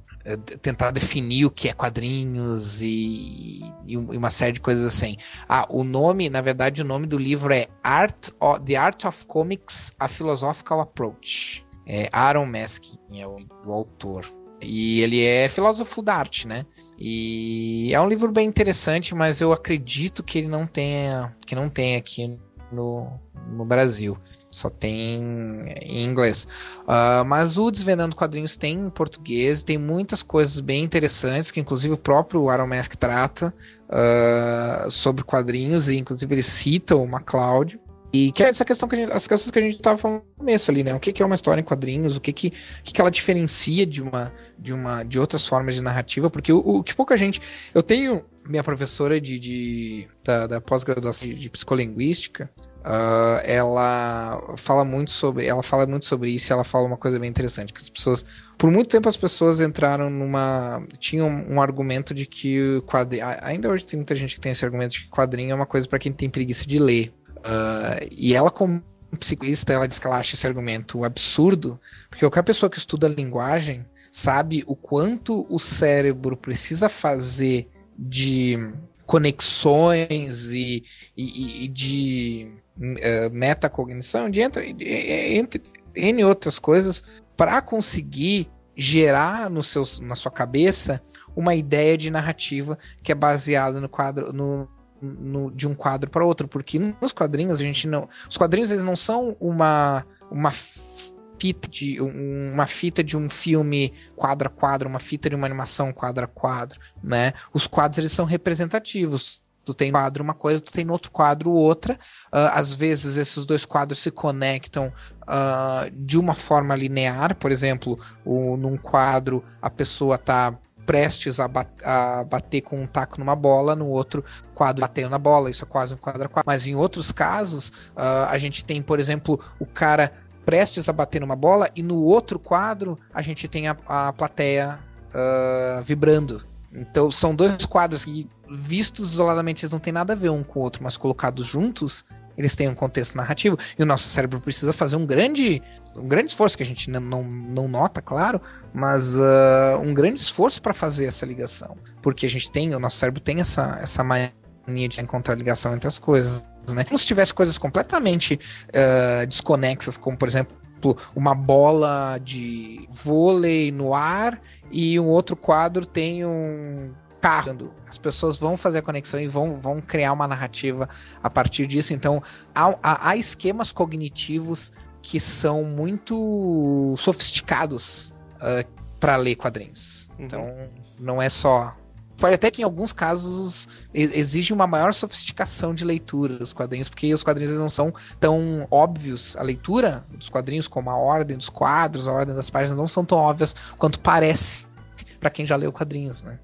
B: tentar definir o que é quadrinhos e, e, uma série de coisas assim. Ah, o nome, na verdade, o nome do livro é Art of, The Art of Comics: A Philosophical Approach. É Aaron Meskin é o, o autor. E ele é filósofo da arte, né? E é um livro bem interessante, mas eu acredito que ele não tenha, que não tem aqui no, no Brasil. Só tem em inglês. Uh, mas o Desvendando Quadrinhos tem em português, tem muitas coisas bem interessantes, que inclusive o próprio Aaron Mask trata uh, sobre quadrinhos, e inclusive ele cita o MacLeod. E que é essa questão que a gente, as questões que a gente estava falando no começo ali, né? O que, que é uma história em quadrinhos, o que que, que, que ela diferencia de uma, de uma de outras formas de narrativa, porque o, o que pouca gente. Eu tenho minha professora de, de da, da pós-graduação de psicolinguística, uh, ela fala muito sobre, ela fala muito sobre isso, e ela fala uma coisa bem interessante, que as pessoas, por muito tempo as pessoas entraram numa, tinham um argumento de que quadrinho, ainda hoje tem muita gente que tem esse argumento de que quadrinho é uma coisa para quem tem preguiça de ler. Uh, e ela, como psicoísta, ela diz que ela acha esse argumento absurdo, porque qualquer pessoa que estuda linguagem sabe o quanto o cérebro precisa fazer de conexões e, e, e de uh, metacognição, de entre, entre N outras coisas, para conseguir gerar no seu, na sua cabeça uma ideia de narrativa que é baseada no quadro no, no, de um quadro para outro, porque nos quadrinhos a gente não, os quadrinhos eles não são uma uma fita de uma fita de um filme quadro a quadro, uma fita de uma animação quadro a quadro, né? Os quadros eles são representativos. Tu tem quadro uma coisa, tu tem no outro quadro outra. Uh, às vezes esses dois quadros se conectam uh, de uma forma linear, por exemplo, o, num quadro a pessoa está prestes a, bat a, bater com um taco numa bola, no outro quadro batendo na bola, isso é quase um quadro a quadro. Mas em outros casos, uh, a gente tem, por exemplo, o cara prestes a bater numa bola e no outro quadro a gente tem a, a plateia uh, vibrando. Então são dois quadros que vistos isoladamente eles não têm nada a ver um com o outro, mas colocados juntos eles têm um contexto narrativo e o nosso cérebro precisa fazer um grande um grande esforço que a gente não, não, não nota, claro, mas uh, um grande esforço para fazer essa ligação, porque a gente tem o nosso cérebro tem essa essa mania de encontrar ligação entre as coisas né? Como se tivesse coisas completamente uh, desconexas, como por exemplo uma bola de vôlei no ar e um outro quadro tem um carro. As pessoas vão fazer a conexão e vão, vão criar uma narrativa a partir disso. Então, há, há, há esquemas cognitivos que são muito sofisticados uh, para ler quadrinhos. Uhum. Então, não é só pode até que em alguns casos exige uma maior sofisticação de leitura dos quadrinhos, porque os quadrinhos não são tão óbvios. A leitura dos quadrinhos, como a ordem dos quadros, a ordem das páginas, não são tão óbvias quanto parece para quem já leu quadrinhos, né?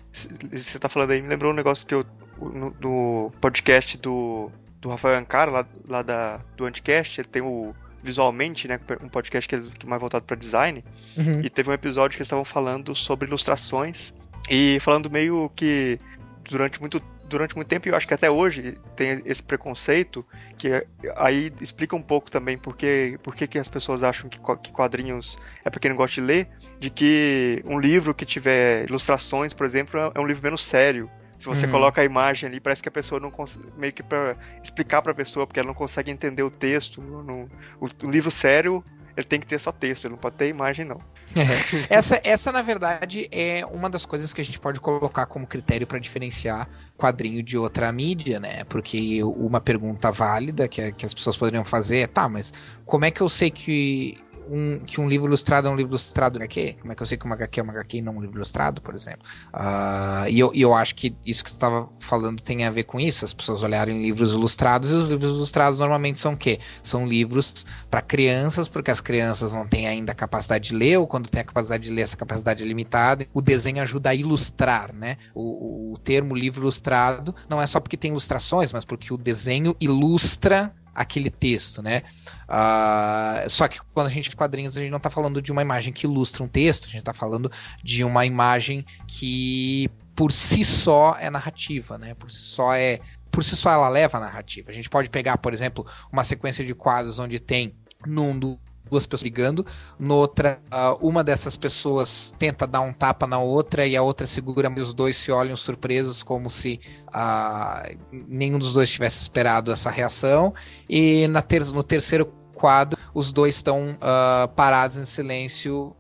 A: Você tá falando aí, me lembrou um negócio que eu no, podcast do, do Rafael Ancara, lá, lá da, do Anticast, ele tem o visualmente, né, um podcast que é mais voltado para design, uhum. e teve um episódio que eles estavam falando sobre ilustrações e falando meio que durante muito durante muito tempo, e eu acho que até hoje tem esse preconceito, que aí explica um pouco também porque, porque que as pessoas acham que, que quadrinhos é para quem não gosta de ler, de que um livro que tiver ilustrações, por exemplo, é um livro menos sério. Se você uhum. coloca a imagem ali, parece que a pessoa não consegue. meio que para explicar para a pessoa, porque ela não consegue entender o texto. O, o livro sério, ele tem que ter só texto, ele não pode ter imagem, não.
B: Essa, essa, na verdade, é uma das coisas que a gente pode colocar como critério para diferenciar quadrinho de outra mídia, né? Porque uma pergunta válida que, que as pessoas poderiam fazer é: tá, mas como é que eu sei que um, que um livro ilustrado é um livro ilustrado HQ? Como é que eu sei que uma HQ é uma HQ e não um livro ilustrado, por exemplo? Uh, e, eu, eu acho que isso que você estava falando tem a ver com isso, as pessoas olharem livros ilustrados, e os livros ilustrados normalmente são o quê? São livros para crianças, porque as crianças não têm ainda a capacidade de ler, ou quando tem a capacidade de ler, essa capacidade é limitada. O desenho ajuda a ilustrar, né? O, o termo livro ilustrado não é só porque tem ilustrações, mas porque o desenho ilustra aquele texto, né? Uh, só que quando a gente de quadrinhos, a gente não está falando de uma imagem que ilustra um texto, a gente está falando de uma imagem que por si só é narrativa, né? Por si só é, por si só ela leva a narrativa. A gente pode pegar, por exemplo, uma sequência de quadros onde tem num duas pessoas brigando, noutra uh, uma dessas pessoas tenta dar um tapa na outra e a outra segura e os dois se olham surpresos como se uh, nenhum dos dois tivesse esperado essa reação. E ter no terceiro quadro os dois estão uh, parados em silêncio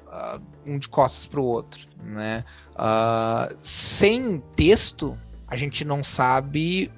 B: um de costas para o outro né? Sem texto a gente não sabe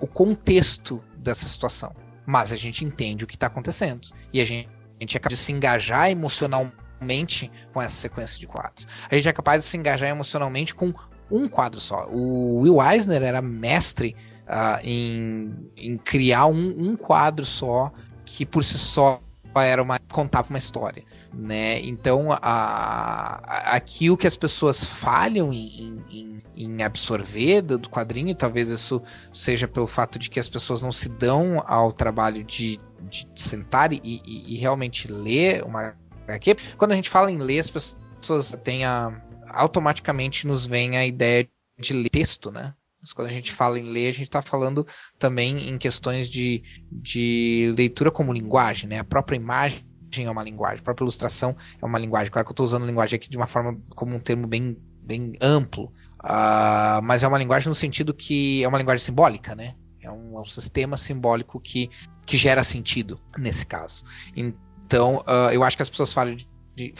B: o contexto dessa situação. Mas a gente entende o que está acontecendo. E a gente a gente é capaz de se engajar emocionalmente com essa sequência de quadros. A gente é capaz de se engajar emocionalmente com um quadro só. O Will Eisner era mestre uh, em, em, criar um, um, quadro só que por si só era uma contava uma história, né? Então a, a, aqui o que as pessoas falham em, em, em absorver do, do, quadrinho, talvez isso seja pelo fato de que as pessoas não se dão ao trabalho de, de sentar e, e, e realmente ler uma HQ. Quando a gente fala em ler, as pessoas têm a, automaticamente nos vem a ideia de ler texto, né? Mas quando a gente fala em ler, a gente está falando também em questões de, de leitura como linguagem, né? A própria imagem é uma linguagem, a própria ilustração é uma linguagem. Claro que eu estou usando linguagem aqui de uma forma como um termo bem, bem amplo, uh, mas é uma linguagem no sentido que é uma linguagem simbólica, né? É um, é um sistema simbólico que, que gera sentido nesse caso. Então, uh, eu acho que as pessoas falam de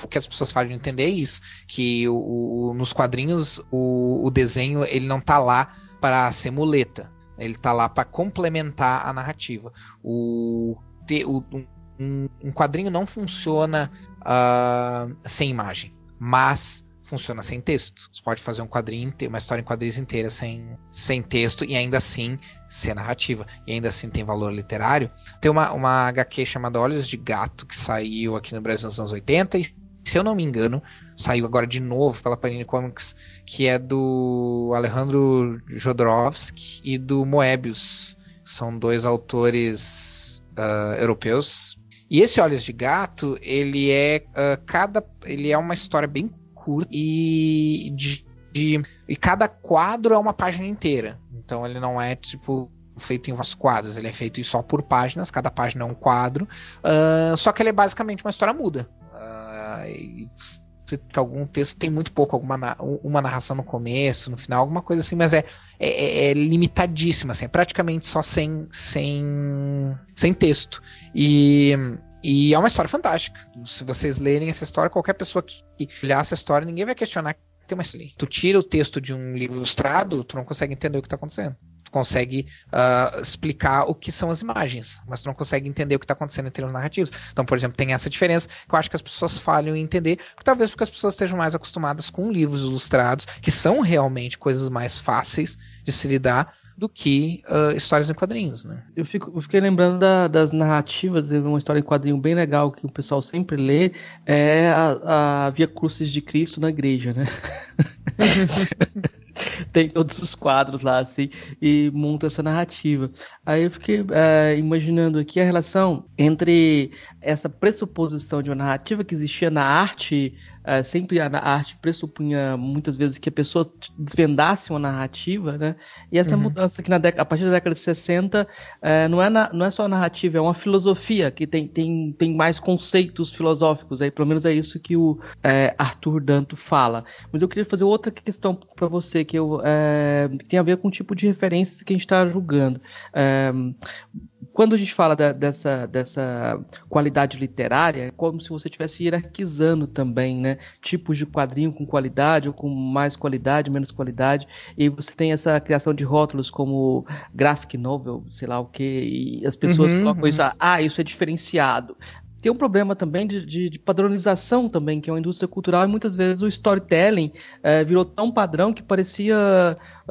B: o que as pessoas falam de entender é isso, que o, o, nos quadrinhos o, o, desenho ele não está lá para ser muleta. Ele está lá para complementar a narrativa. O, te, o, um, um quadrinho não funciona uh, sem imagem, mas funciona sem texto. Você pode fazer um quadrinho, uma história em quadrinhos inteira sem, sem texto e ainda assim ser narrativa. E ainda assim tem valor literário. Tem uma, uma HQ chamada Olhos de Gato que saiu aqui no Brasil nos anos 80 e se eu não me engano, saiu agora de novo pela Panini Comics, que é do Alejandro Jodorowsky e do Moebius. São dois autores uh, europeus. E esse Olhos de Gato, ele é uh, cada, ele é uma história bem curta e de, de, e cada quadro é uma página inteira. Então ele não é tipo feito em vários quadros, ele é feito só por páginas, cada página é um quadro. Uh, só que ele é basicamente uma história muda. Que algum texto tem muito pouco, alguma uma narração no começo, no final, alguma coisa assim, mas é, é, é, é limitadíssima, assim, é praticamente só sem, sem, sem texto. E e é uma história fantástica. Se vocês lerem essa história, qualquer pessoa que olhar essa história, ninguém vai questionar que tem uma história. Tu tira o texto de um livro ilustrado, tu não consegue entender o que está acontecendo. Tu consegue uh, explicar o que são as imagens, mas tu não consegue entender o que está acontecendo em termos narrativos. Então, por exemplo, tem essa diferença que eu acho que as pessoas falham em entender, talvez porque as pessoas estejam mais acostumadas com livros ilustrados, que são realmente coisas mais fáceis de se lidar do que uh, histórias em quadrinhos, né?
C: Eu, fico, eu fiquei lembrando da, das narrativas, uma história em quadrinho bem legal que o pessoal sempre lê, é a, a Via Crucis de Cristo na igreja, né? tem todos os quadros lá, assim, e monta essa narrativa. Aí eu fiquei é, imaginando aqui a relação entre essa pressuposição de uma narrativa que existia na arte Uh, sempre a, a, arte pressupunha muitas vezes que a pessoa desvendasse uma narrativa, né? E essa uhum. mudança que na década, a partir da década de 60 uh, é, não, é na, não é só a narrativa, é uma filosofia que tem, tem, tem mais conceitos filosóficos. Aí, pelo menos é isso que o uh, Arthur Danto fala. Mas eu queria fazer outra questão para você que, eu, que tem a ver com o tipo de referências que a gente está julgando quando a gente fala da, dessa, dessa qualidade literária, é como se você estivesse hierarquizando também, né? Tipos de quadrinho com qualidade ou com mais qualidade, menos qualidade. E você tem essa criação de rótulos como graphic novel, sei lá o que, e as pessoas uhum, colocam uhum. isso, ah, isso é diferenciado tem um problema também de, de, de, padronização também, que é uma indústria cultural, e muitas vezes o storytelling é, virou tão padrão que parecia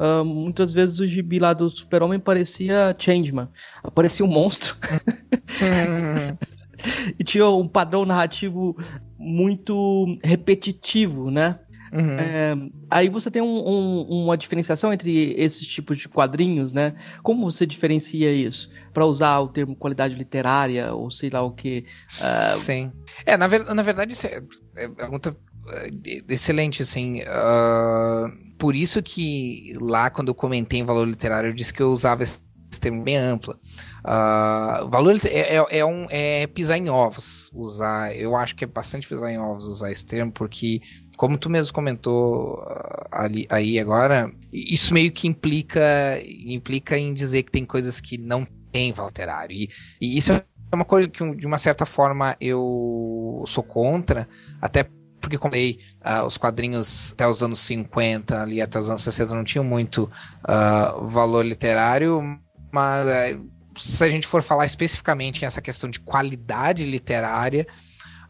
C: Uh, muitas vezes o gibi lá do Super-Homem parecia Changeman. Aparecia um monstro. e tinha um padrão narrativo muito repetitivo, né? Uhum. É, aí você tem um, um, uma diferenciação entre esses tipos de quadrinhos, né? Como você diferencia isso? Para usar o termo qualidade literária ou sei lá o que.
B: Uh... Sim. É, na, ver, na verdade, isso é, é pergunta é, excelente, assim. Uh por isso que lá, quando eu comentei em valor literário, eu disse que eu usava esse termo bem amplo. Uh, valor é, é, é, um, é pisar em ovos usar. Eu acho que é bastante pisar em ovos usar esse termo, porque, como tu mesmo comentou uh, ali, aí agora, isso meio que implica, implica em dizer que tem coisas que não tem valor literário. E, e isso é uma coisa que, de uma certa forma, eu sou contra, até porque como eu uh, os quadrinhos até os anos 50 ali até os anos 60 não tinham muito uh, valor literário, mas uh, se a gente for falar especificamente nessa questão de qualidade literária,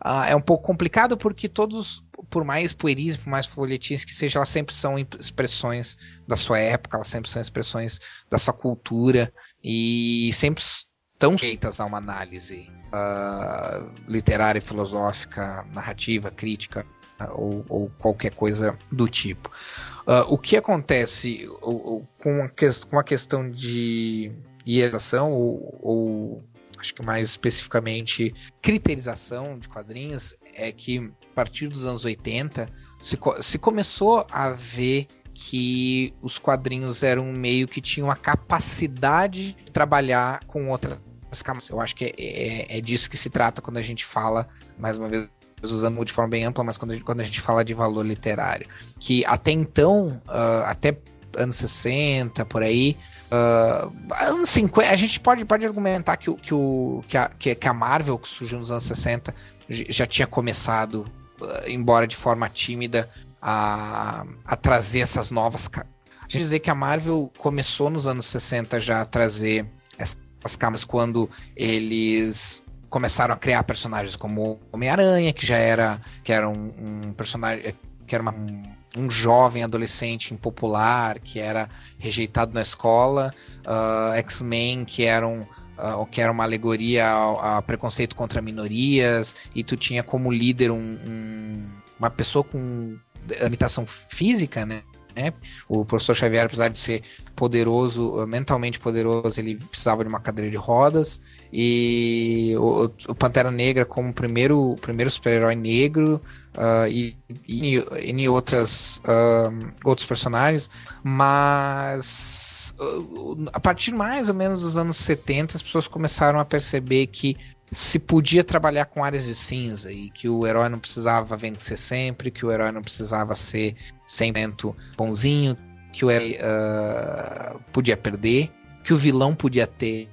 B: ah, é um pouco complicado porque todos, por mais pueris, por mais folhetins que sejam, elas sempre são expressões da sua época, elas sempre são expressões da sua cultura e sempre estão sujeitas a uma análise uh, literária, filosófica, narrativa, crítica. uh, ou, ou, qualquer coisa do tipo. Uh, o que acontece com, a que, com a questão de hierarquização ou, ou acho que mais especificamente criterização de quadrinhos é que a partir dos anos 80 se, se começou a ver que os quadrinhos eram um meio que tinham a capacidade de trabalhar com outras eu acho que é, é, é, disso que se trata quando a gente fala, mais uma vez, usando de forma bem ampla, mas quando a gente, quando a gente fala de valor literário. Que até então, uh, até anos 60, por aí, uh, anos 50, a gente pode, pode argumentar que, que, o, que, a, que a Marvel, que surgiu nos anos 60, já tinha começado, uh, embora de forma tímida, a, a trazer essas novas. A gente dizer que a Marvel começou nos anos 60 já a trazer as câmeras quando eles começaram a criar personagens como Homem-Aranha, que já era que era um, um personagem que era uma, um, jovem adolescente impopular, que era rejeitado na escola, uh, X-Men, que eram uh, que era uma alegoria ao, preconceito contra minorias, e tu tinha como líder um, um, uma pessoa com limitação física, né? Né? O professor Xavier, apesar de ser poderoso, mentalmente poderoso, ele precisava de uma cadeira de rodas. E o, o Pantera Negra, como primeiro, primeiro super-herói negro, uh, e, e, e outras, uh, outros personagens. Mas uh, a partir mais ou menos dos anos 70, as pessoas começaram a perceber que se podia trabalhar com áreas de cinza e que o herói não precisava vencer sempre, que o herói não precisava ser 100% bonzinho, que o herói uh, podia perder, que o vilão podia ter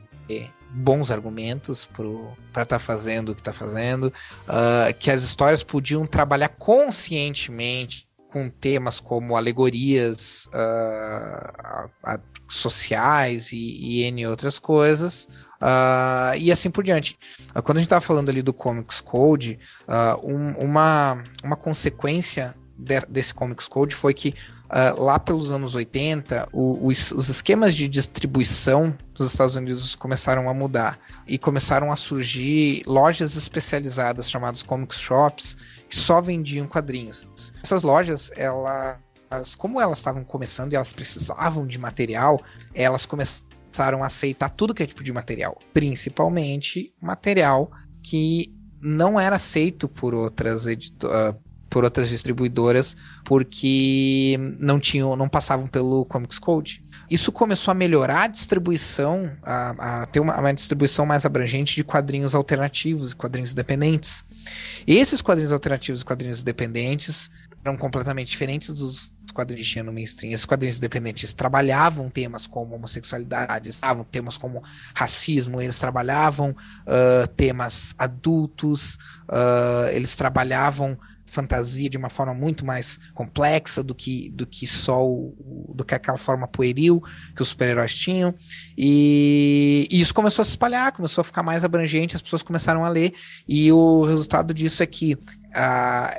B: bons argumentos para estar tá fazendo o que está fazendo, uh, que as histórias podiam trabalhar conscientemente com temas como alegorias uh, sociais e, e N outras coisas, Uh, e assim por diante. Uh, quando a gente estava falando ali do Comics Code, uh, um, uma, uma consequência de, desse Comics Code foi que lá pelos anos 80, o, os, os, esquemas de distribuição dos Estados Unidos começaram a mudar e começaram a surgir lojas especializadas chamadas Comics Shops que só vendiam quadrinhos. Essas lojas, elas, como elas estavam começando e elas precisavam de material, elas começaram a aceitar tudo que é tipo de material, principalmente material que não era aceito por outras uh, por outras distribuidoras porque não tinham, não passavam pelo Comics Code. Isso começou a melhorar a distribuição, a, a ter uma, uma, distribuição mais abrangente de quadrinhos alternativos e quadrinhos independentes. Esses quadrinhos alternativos e quadrinhos independentes eram completamente diferentes dos quadrinhos no mainstream. Esses quadrinhos independentes trabalhavam temas como homossexualidade, estavam temas como racismo, eles trabalhavam uh, temas adultos, uh, eles trabalhavam fantasia de uma forma muito mais complexa do que do que só o, do que aquela forma pueril que os super-heróis tinham e, e, isso começou a se espalhar começou a ficar mais abrangente as pessoas começaram a ler e o resultado disso é que ah,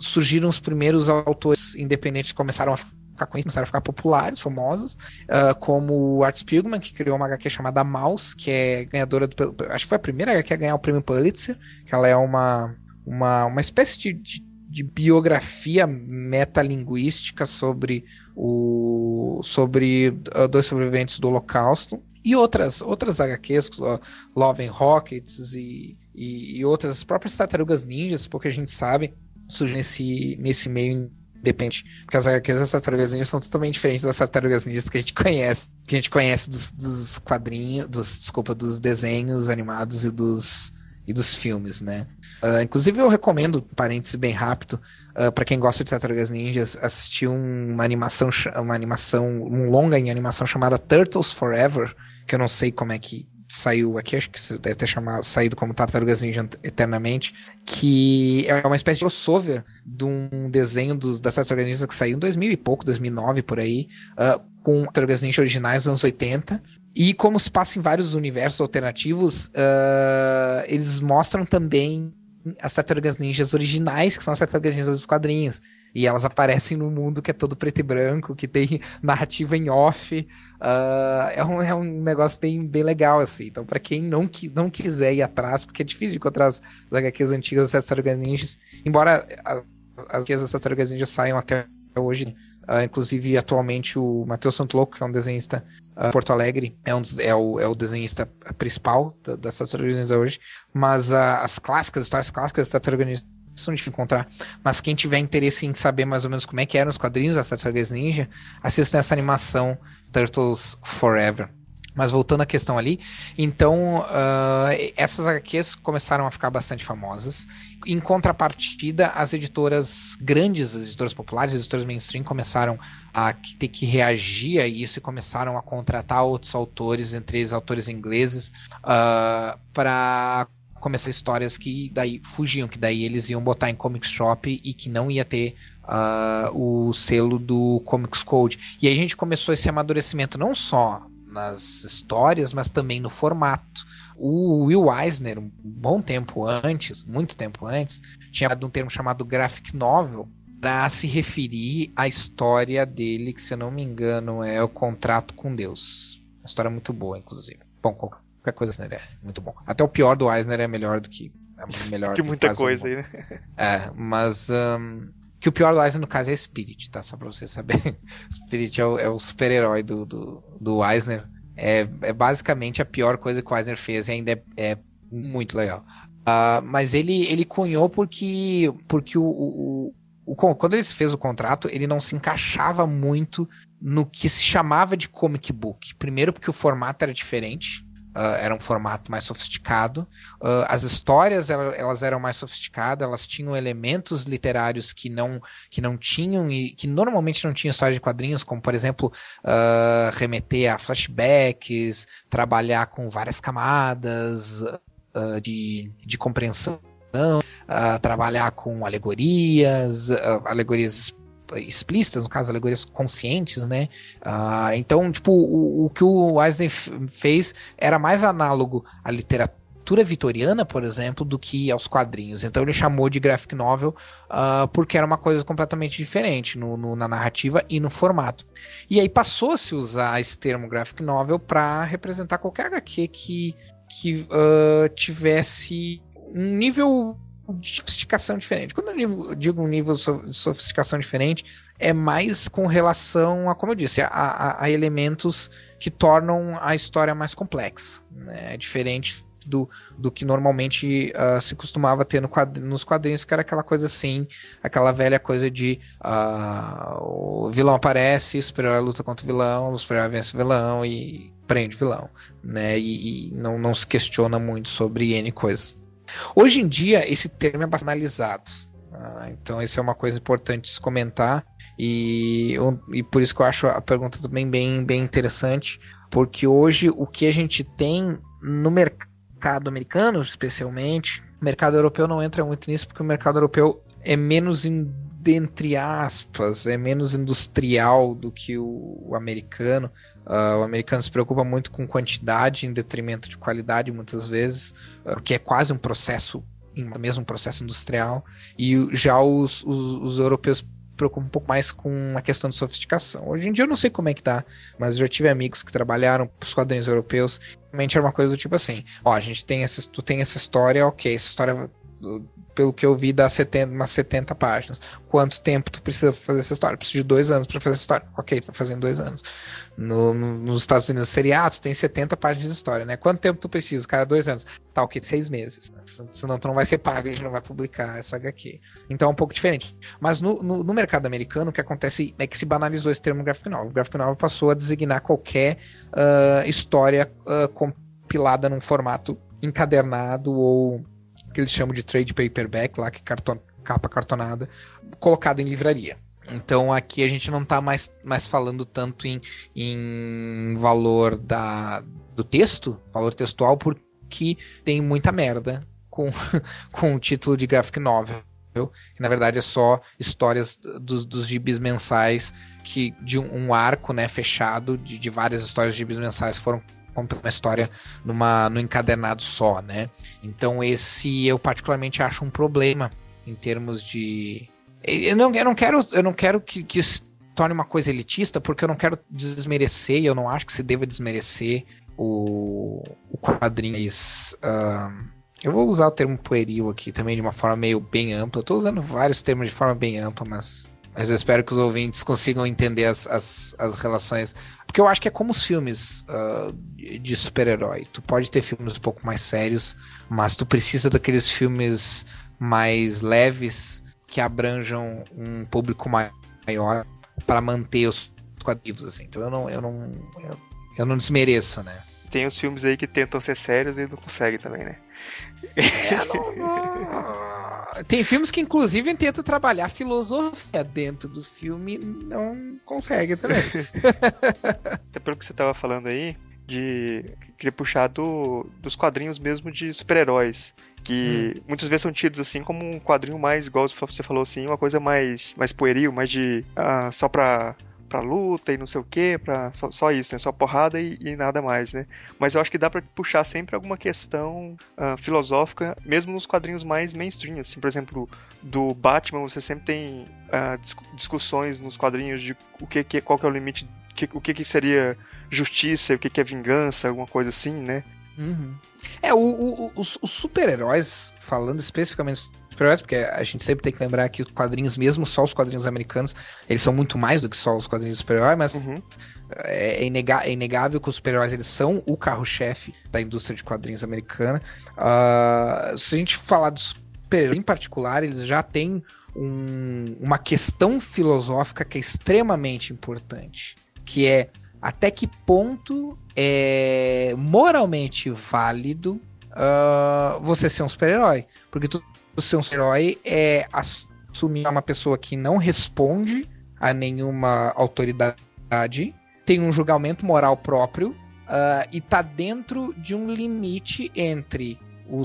B: surgiram os primeiros autores independentes que começaram a ficar começaram a ficar populares, famosos, uh, como o Art Spiegelman, que criou uma HQ chamada Mouse, que é ganhadora do. Acho que foi a primeira HQ a ganhar o prêmio Pulitzer, que ela é uma, uma, uma espécie de, de, de biografia metalinguística sobre o sobre uh, dois sobreviventes do Holocausto e outras outras HQs, uh, Love and Rockets e, e, e outras próprias tartarugas ninjas, porque a gente sabe surge nesse, nesse meio independente. Porque as HQs das tartarugas ninjas são totalmente diferentes das tartarugas ninjas que a gente conhece. Que a gente conhece dos, dos quadrinhos, dos, desculpa, dos desenhos animados e dos, e dos filmes, né? Uh, inclusive eu recomendo, parênteses bem rápido, uh, ah, para quem gosta de Tartarugas Ninjas, assistir uma animação, uma animação, um longa em animação chamada Turtles Forever, que eu não sei como é que saiu aqui, acho que deve ter chamado, saído como Tartarugas Ninja Eternamente, que é uma espécie de crossover de um desenho dos, das Tartarugas Ninja que saiu em 2000 e pouco, 2009 por aí, uh, com Tartarugas Ninja originais dos anos 80. E como se passa em vários universos alternativos, uh, eles mostram também as Tartarugas Ninjas originais, que são as Tartarugas Ninjas dos quadrinhos. E elas aparecem no mundo que é todo preto e branco, que tem narrativa em off. Uh, é, um, é, um, negócio bem, bem legal, assim. Então, para quem não, não quiser ir atrás, porque é difícil encontrar as, as HQs antigas das Tartarugas Ninjas, embora as, HQs das Tartarugas Ninjas saiam até hoje. Uh, inclusive, atualmente, o Matheus Santolouco, que é um desenhista uh, Porto Alegre, é, um, é, o, é o desenhista principal da, das Tartarugas hoje. Mas uh, as clássicas, as histórias clássicas das Tartarugas são difíceis de encontrar. Mas quem tiver interesse em saber mais ou menos como é que eram os quadrinhos das Tartarugas Ninja, assista essa animação Turtles Forever. Mas voltando à questão ali, então uh, essas HQs começaram a ficar bastante famosas. Em contrapartida, as editoras grandes, as editoras populares, as editoras mainstream começaram a ter que reagir a isso e começaram a contratar outros autores, entre eles autores ingleses, uh, para começar histórias que daí fugiam, que daí eles iam botar em Comics Shop e que não ia ter uh, o selo do Comics Code. E aí a gente começou esse amadurecimento não só nas histórias, mas também no formato. O Will Eisner, um bom tempo antes, muito tempo antes, tinha dado um termo chamado graphic novel para se referir à história dele, que se eu não me engano é o Contrato com Deus. Uma história muito boa, inclusive. Bom, qualquer coisa assim, é muito bom. Até o pior do Eisner é melhor do que é melhor
A: que muita coisa aí, né?
B: É, mas um, que o pior do Eisner no caso é Spirit, tá? Só pra você saber. Spirit é o, é o super-herói do, do, do Eisner. É, é, basicamente a pior coisa que o Eisner fez e ainda é, é muito legal. Uh, mas ele, ele cunhou porque, porque o, o, o, quando ele fez o contrato, ele não se encaixava muito no que se chamava de comic book. Primeiro porque o formato era diferente. Uh, era um formato mais sofisticado. Uh, as histórias elas eram mais sofisticadas, elas tinham elementos literários que não, que não tinham e que normalmente não tinham histórias de quadrinhos, como por exemplo uh, remeter a flashbacks, trabalhar com várias camadas de, de compreensão, trabalhar com alegorias, alegorias explícitas, no caso, alegorias conscientes, né? Uh, então, tipo, o, o, que o Eisner fez era mais análogo à literatura vitoriana, por exemplo, do que aos quadrinhos. Então ele chamou de graphic novel uh, porque era uma coisa completamente diferente no, no, na narrativa e no formato. E aí passou a se usar esse termo graphic novel para representar qualquer HQ que, que uh, tivesse um nível sofisticação diferente. Quando eu digo um nível de sofisticação diferente, é mais com relação a, como eu disse, a, a, a elementos que tornam a história mais complexa. Né? É diferente do, do que normalmente uh, se costumava ter no quadr nos quadrinhos, que era aquela coisa assim, aquela velha coisa de uh, o vilão aparece, o super-herói luta contra o vilão, o super-herói vence o vilão e prende o vilão. Né? E, e não, não se questiona muito sobre N coisas. Hoje em dia, esse termo é bastante analisado. Ah, então, isso é uma coisa importante se comentar. E, e por isso que eu acho a pergunta também bem, bem interessante. Porque hoje o que a gente tem no mercado americano, especialmente, o mercado europeu não entra muito nisso, porque o mercado europeu é menos entre aspas, é menos industrial do que o, o americano. Uh, o americano se preocupa muito com quantidade em detrimento de qualidade, muitas vezes, uh, porque é quase um processo, mesmo um processo industrial. E já os, os, os europeus preocupam um pouco mais com a questão de sofisticação. Hoje em dia eu não sei como é que tá, mas eu já tive amigos que trabalharam os quadrinhos europeus. Realmente era uma coisa do tipo assim: ó, a gente tem essa, tu tem essa história, ok, essa história pelo que eu vi, dá 70, umas 70 páginas. Quanto tempo tu precisa fazer essa história? Preciso de dois anos para fazer essa história. Ok, tá fazendo dois anos. No, no, nos Estados Unidos, seriados tem 70 páginas de história, né? Quanto tempo tu precisa? Cada dois anos. Tá, ok, seis meses. Senão tu não vai ser pago, a gente não vai publicar essa HQ. Então é um pouco diferente. Mas no, no, no mercado americano, o que acontece é que se banalizou esse termo graphic novel. O graphic novel passou a designar qualquer uh, história uh, compilada num formato encadernado ou que eles chamam de trade paperback, lá que carton, capa cartonada, colocado em livraria. Então aqui a gente não está mais, mais falando tanto em, em valor da, do texto, valor textual, porque tem muita merda com, com o título de graphic novel. Que na verdade é só histórias dos, dos gibis mensais que de um, um arco né, fechado de, de várias histórias de gibis mensais foram uma história numa, no encadernado só, né? Então esse eu particularmente acho um problema em termos de eu não, eu não quero eu não quero que, que se torne uma coisa elitista porque eu não quero desmerecer e eu não acho que se deva desmerecer o, o quadrinho uh, eu vou usar o termo pueril aqui também de uma forma meio bem ampla. Eu estou usando vários termos de forma bem ampla, mas mas eu espero que os ouvintes consigam entender as, as, as relações. Porque eu acho que é como os filmes uh, de super-herói. Tu pode ter filmes um pouco mais sérios, mas tu precisa daqueles filmes mais leves que abranjam um público maior para manter os quadrinhos assim. Então eu não eu não eu, eu não desmereço, né?
A: Tem os filmes aí que tentam ser sérios e não conseguem também, né?
B: É, não, não. Tem filmes que, inclusive, tentam trabalhar filosofia dentro do filme não consegue também.
A: Até pelo que você estava falando aí, de queria puxar do, dos quadrinhos mesmo de super-heróis que hum. muitas vezes são tidos assim como um quadrinho mais igual você falou assim uma coisa mais mais pueril mais de ah, só pra pra luta e não sei o que, pra só, só, isso, né? Só porrada e, e, nada mais, né? Mas eu acho que dá para puxar sempre alguma questão uh, filosófica, mesmo nos quadrinhos mais mainstream, assim, por exemplo, do Batman, você sempre tem uh, discussões nos quadrinhos de o que, que qual que é o limite, que, o que, que seria justiça, o que, que é vingança, alguma coisa assim, né?
B: Uhum. É, o, o, os, os super-heróis, falando especificamente super-heróis, porque a gente sempre tem que lembrar que os quadrinhos, mesmo só os quadrinhos americanos, eles são muito mais do que só os quadrinhos super-heróis, mas uhum. é, é, é, inegável que os super-heróis eles são o carro-chefe da indústria de quadrinhos americana. Uh, se a gente falar dos super-heróis em particular, eles já têm um, uma questão filosófica que é extremamente importante, que é até que ponto é moralmente válido uh, você ser um super-herói. Porque tu, ser um super-herói é assumir uma pessoa que não responde a nenhuma autoridade, tem um julgamento moral próprio uh, e tá dentro de um limite entre o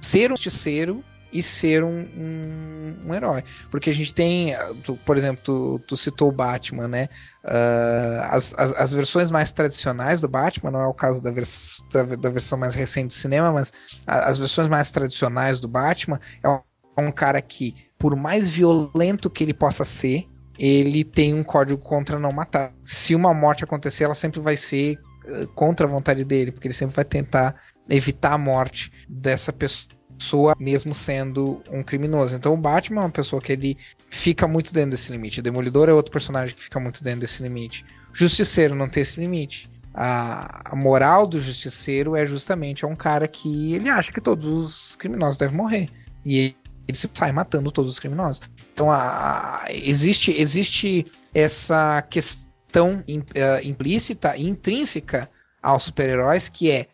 B: ser um justiceiro e ser um, um, um, herói. Porque a gente tem, tu, por exemplo, tu, tu, citou o Batman, né? Uh, as, as, as, versões mais tradicionais do Batman, não é o caso da, vers da, da versão mais recente do cinema, mas a, as versões mais tradicionais do Batman é um, é um cara que, por mais violento que ele possa ser, ele tem um código contra não matar. Se uma morte acontecer, ela sempre vai ser uh, contra a vontade dele, porque ele sempre vai tentar evitar a morte dessa pessoa pessoa mesmo sendo um criminoso. Então o Batman é uma pessoa que ele fica muito dentro desse limite. O Demolidor é outro personagem que fica muito dentro desse limite. Justiceiro não tem esse limite. A, a, moral do Justiceiro é justamente é um cara que ele acha que todos os criminosos devem morrer. E ele, ele sai matando todos os criminosos. Então a, a, existe, existe essa questão uh, implícita e intrínseca aos super-heróis que é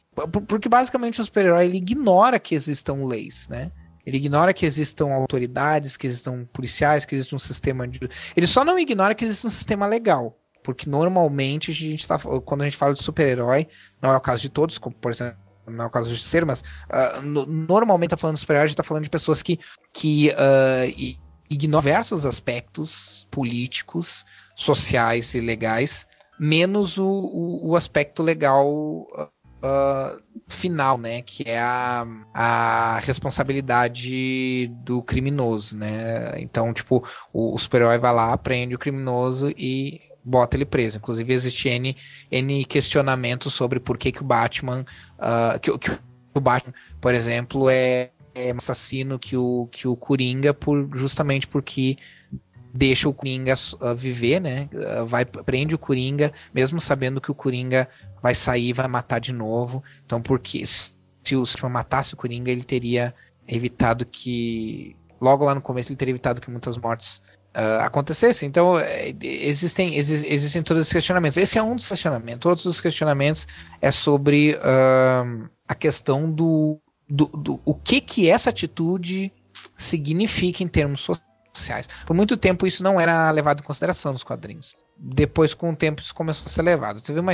B: porque basicamente o super-herói ele ignora que existam leis, né? Ele ignora que existam autoridades, que existam policiais, que existe um sistema de. Ele só não ignora que existe um sistema legal. Porque normalmente a gente tá, quando a gente fala de super-herói, não é o caso de todos, como por exemplo, não é o caso de ser, mas uh, no, normalmente tá falando de super-herói, a gente tá falando de pessoas que, que uh, ignoram diversos aspectos políticos, sociais e legais, menos o, o, o aspecto legal uh, final, né? Que é a, a responsabilidade do criminoso, né? Então, tipo, o, o super-herói vai lá, prende o criminoso e bota ele preso. Inclusive, existe N, N questionamentos sobre por que, que o Batman. Uh, que, que, o Batman, por exemplo, é, é assassino que o, que o Coringa por, justamente porque deixa o Coringa uh, viver, né? Uh, vai prende o Coringa, mesmo sabendo que o Coringa vai sair, vai matar de novo. Então, porque se o Superman matasse o Coringa, ele teria evitado que logo lá no começo ele teria evitado que muitas mortes uh, acontecessem. Então, é, existem exi existem todos os questionamentos. Esse é um dos questionamentos. Outros dos questionamentos é sobre a questão do, do, do o que que essa atitude significa em termos sociais sociais. Por muito tempo isso não era levado em consideração nos quadrinhos. Depois, com o tempo, isso começou a ser levado. Você vê uma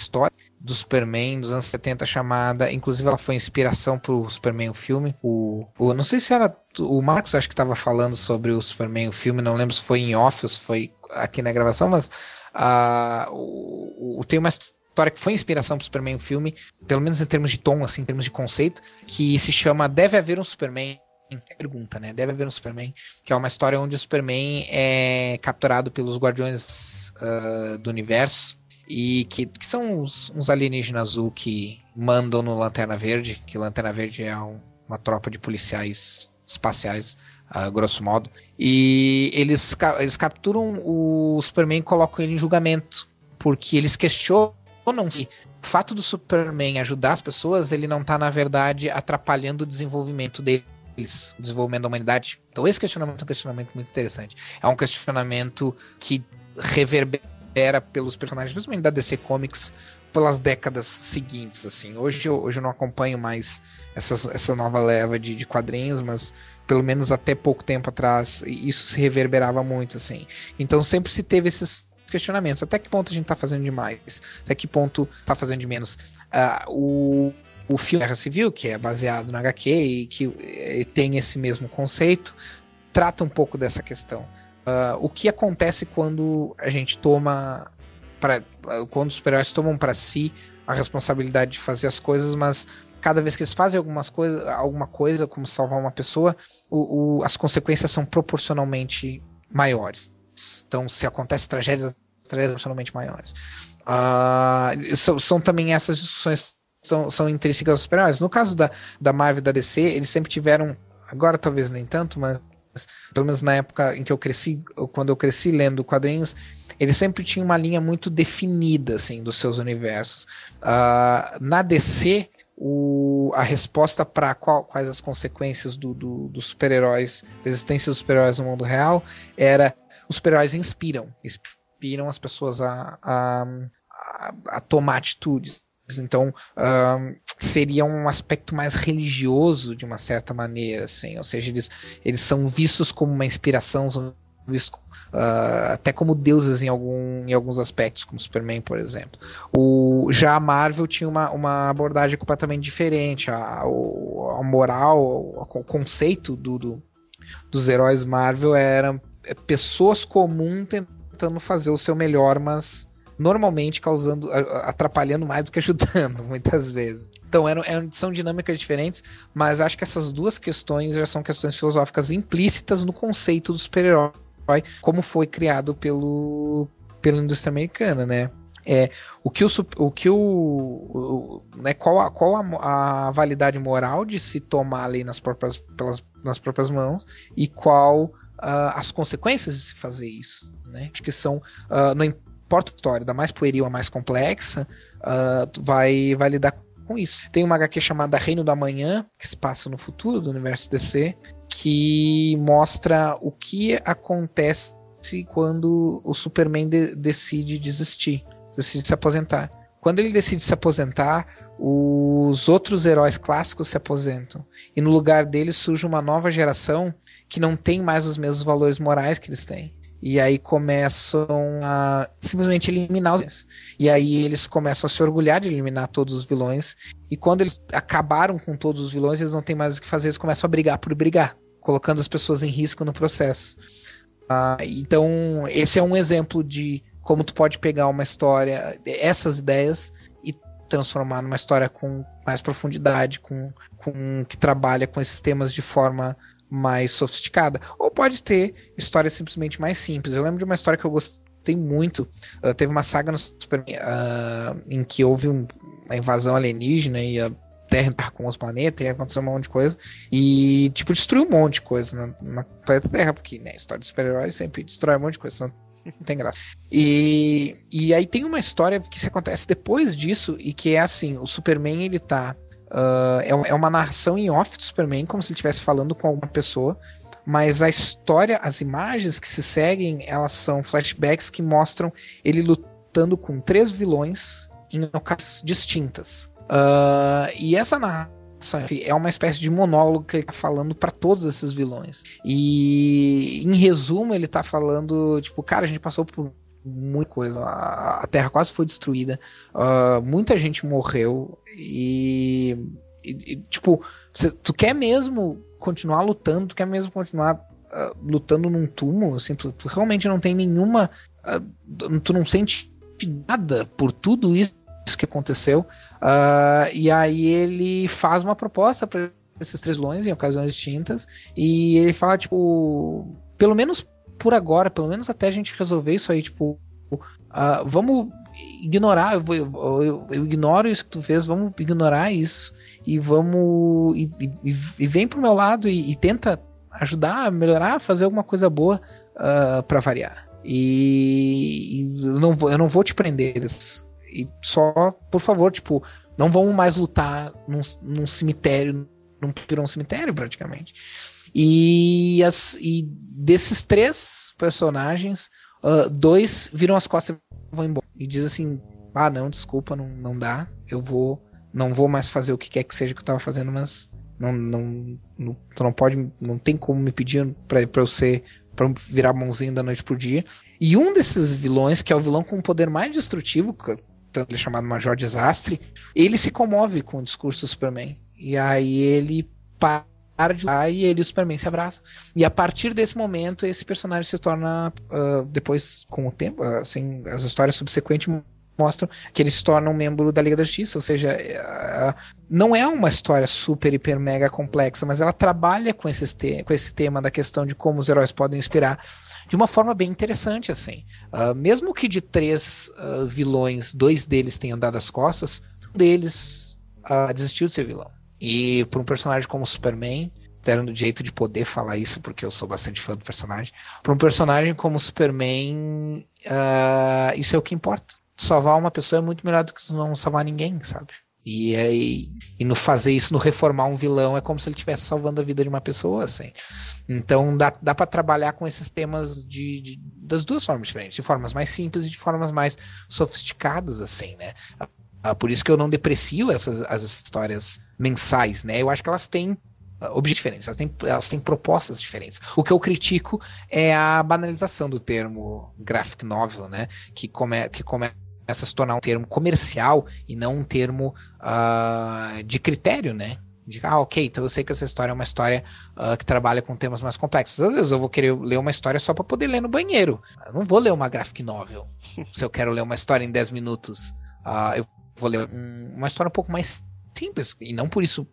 B: história do Superman dos anos 70 chamada, inclusive ela foi inspiração para o Superman o filme. O, o, não sei se era o Marcos acho que estava falando sobre o Superman o filme, não lembro se foi em off ou se foi aqui na gravação, mas uh, o, o, tem uma história que foi inspiração para o Superman o filme, pelo menos em termos de tom, assim, em termos de conceito, que se chama Deve haver um Superman pergunta, né? Deve haver um Superman, que é uma história onde o Superman é capturado pelos Guardiões uh, do Universo e que, que são uns, uns, alienígenas azul que mandam no Lanterna Verde, que Lanterna Verde é um, uma tropa de policiais espaciais, uh, grosso modo, e eles, eles capturam o Superman e colocam ele em julgamento, porque eles questionam se o fato do Superman ajudar as pessoas, ele não está na verdade atrapalhando o desenvolvimento dele o desenvolvimento da humanidade? Então esse questionamento é um questionamento muito interessante. É um questionamento que reverbera pelos personagens, principalmente da DC Comics, pelas décadas seguintes. Assim, hoje eu, hoje eu não acompanho mais essa, essa nova leva de, de quadrinhos, mas pelo menos até pouco tempo atrás isso se reverberava muito. Assim, então sempre se teve esses questionamentos. Até que ponto a gente está fazendo demais? Até que ponto está fazendo de menos? Uh, o o filme Guerra Civil, que é baseado no HQ e que tem esse mesmo conceito, trata um pouco dessa questão. uh, o que acontece quando a gente toma. Pra, quando os super-heróis tomam para si a responsabilidade de fazer as coisas, mas cada vez que eles fazem algumas coisa, alguma coisa, como salvar uma pessoa, o, o, as consequências são proporcionalmente maiores. Então, se acontece tragédias, as tragédias são proporcionalmente maiores. Uh, são, são, também essas discussões são, são intrínsecas aos super-heróis. No caso da, da Marvel e da DC, eles sempre tiveram, agora talvez nem tanto, mas pelo menos na época em que eu cresci, quando eu cresci lendo quadrinhos, eles sempre tinham uma linha muito definida assim dos seus universos. Uh, na DC, o, a resposta para quais as consequências do, do, dos super-heróis, da existência dos super-heróis no mundo real, era os super-heróis inspiram, inspiram as pessoas a, a, a, a tomar atitudes. Então um, seria um aspecto mais religioso de uma certa maneira, assim. Ou seja, eles, eles são vistos como uma inspiração, são vistos uh, até como deuses em, algum, em alguns aspectos, como Superman, por exemplo. O, já a Marvel tinha uma, uma abordagem completamente diferente. A, a moral, o, conceito do, do, dos heróis Marvel era pessoas comuns tentando fazer o seu melhor, mas normalmente causando, atrapalhando mais do que ajudando, muitas vezes. Então eram, são dinâmicas diferentes, mas acho que essas duas questões já são questões filosóficas implícitas no conceito do super-herói, como foi criado pelo, pela indústria americana, né? É, o que o, o que o, o né, qual, a, qual a, a, validade moral de se tomar a lei nas próprias, pelas, nas próprias mãos e qual uh, as consequências de se fazer isso, né? Acho que são uh, não importa a história, da mais pueril a mais complexa, uh, vai, vai lidar com isso. Tem uma HQ chamada Reino da Manhã, que se passa no futuro do universo DC, que mostra o que acontece quando o Superman de decide desistir, decide se aposentar. Quando ele decide se aposentar, os outros heróis clássicos se aposentam. E no lugar deles surge uma nova geração que não tem mais os mesmos valores morais que eles têm. E aí começam a simplesmente eliminar os vilões. E aí eles começam a se orgulhar de eliminar todos os vilões. E quando eles acabaram com todos os vilões, eles não têm mais o que fazer, eles começam a brigar por brigar, colocando as pessoas em risco no processo. Uh, então, esse é um exemplo de como tu pode pegar uma história, essas ideias, e transformar numa história com mais profundidade, com, com que trabalha com esses temas de forma mais sofisticada. Ou pode ter histórias simplesmente mais simples. Eu lembro de uma história que eu gostei muito. Uh, teve uma saga no Super, uh, em que houve um, uma invasão alienígena e a Terra com os planetas e aconteceu um monte de coisa. E, tipo, destruiu um monte de coisa na, na planeta Terra, porque, né, história de super-heróis sempre destrói um monte de coisa, senão não tem graça. E, e aí tem uma história que se acontece depois disso e que é assim, o Superman ele tá Uh, é, é, uma narração em off do Superman, como se ele estivesse falando com alguma pessoa. Mas a história, as imagens que se seguem, elas são flashbacks que mostram ele lutando com três vilões em ocasiões distintas. Uh, e essa narração é uma espécie de monólogo que ele está falando para todos esses vilões. E em resumo, ele está falando, tipo, cara, a gente passou por muita coisa. A, Terra quase foi destruída. Uh, muita gente morreu. E, e, e tipo, cê, tu quer mesmo continuar lutando? Tu quer mesmo continuar uh, lutando num túmulo? Assim, tu, tu, realmente não tem nenhuma. Uh, tu não sente nada por tudo isso que aconteceu. e aí ele faz uma proposta para esses três loões em ocasiões distintas. E ele fala, tipo, pelo menos por agora, pelo menos até a gente resolver isso aí, tipo, uh, vamos ignorar, eu, eu, eu, eu, ignoro isso que tu fez, vamos ignorar isso e vamos e, e, e vem pro meu lado e, e, tenta ajudar, melhorar, fazer alguma coisa boa uh, ah, para variar. E, eu, não vou, eu não vou te prender. E só, por favor, tipo, não vamos mais lutar num, num cemitério, não virou um cemitério praticamente. E, as, e desses três personagens, uh, dois viram as costas e vão embora. E diz assim: Ah, não, desculpa, não, não dá. Eu vou. Não vou mais fazer o que quer que seja que eu tava fazendo, mas não, não, não, tu não pode, não tem como me pedir pra eu ser, pra virar mãozinha da noite pro dia. E um desses vilões, que é o vilão com o poder mais destrutivo, ele é chamado Major Desastre, ele se comove com o discurso do Superman. E aí ele para de e ele e o Superman se abraçam. E a partir desse momento, esse personagem se torna, uh, depois, com o tempo, assim, as histórias subsequentes mostram que ele se torna um membro da Liga da Justiça, ou seja, uh, não é uma história super, hiper, mega complexa, mas ela trabalha com, esses com esse tema da questão de como os heróis podem inspirar de uma forma bem interessante, assim. Uh, mesmo que de três uh, vilões, dois deles tenham dado as costas, um deles desistiu de ser vilão. E para um personagem como Superman, deram do jeito de poder falar isso, porque eu sou bastante fã do personagem. Para um personagem como Superman, uh, isso é o que importa. Salvar uma pessoa é muito melhor do que não salvar ninguém, sabe? E, e, e no fazer isso, no reformar um vilão, é como se ele estivesse salvando a vida de uma pessoa, assim. Então dá, dá para trabalhar com esses temas de, de, das duas formas diferentes, de formas mais simples e de formas mais sofisticadas, assim, né? Uh, por isso que eu não deprecio essas as histórias mensais, né? Eu acho que elas têm uh, objetivos diferentes, elas têm, elas têm propostas diferentes. O que eu critico é a banalização do termo graphic novel, né? Que, come, que começa a se tornar um termo comercial e não um termo uh, de critério, né? De, ah, ok, então eu sei que essa história é uma história uh, que trabalha com temas mais complexos. Às vezes eu vou querer ler uma história só para poder ler no banheiro. Eu não vou ler uma graphic novel. se eu quero ler uma história em 10 minutos, uh, eu vou ler um, uma história um pouco mais simples, e não por isso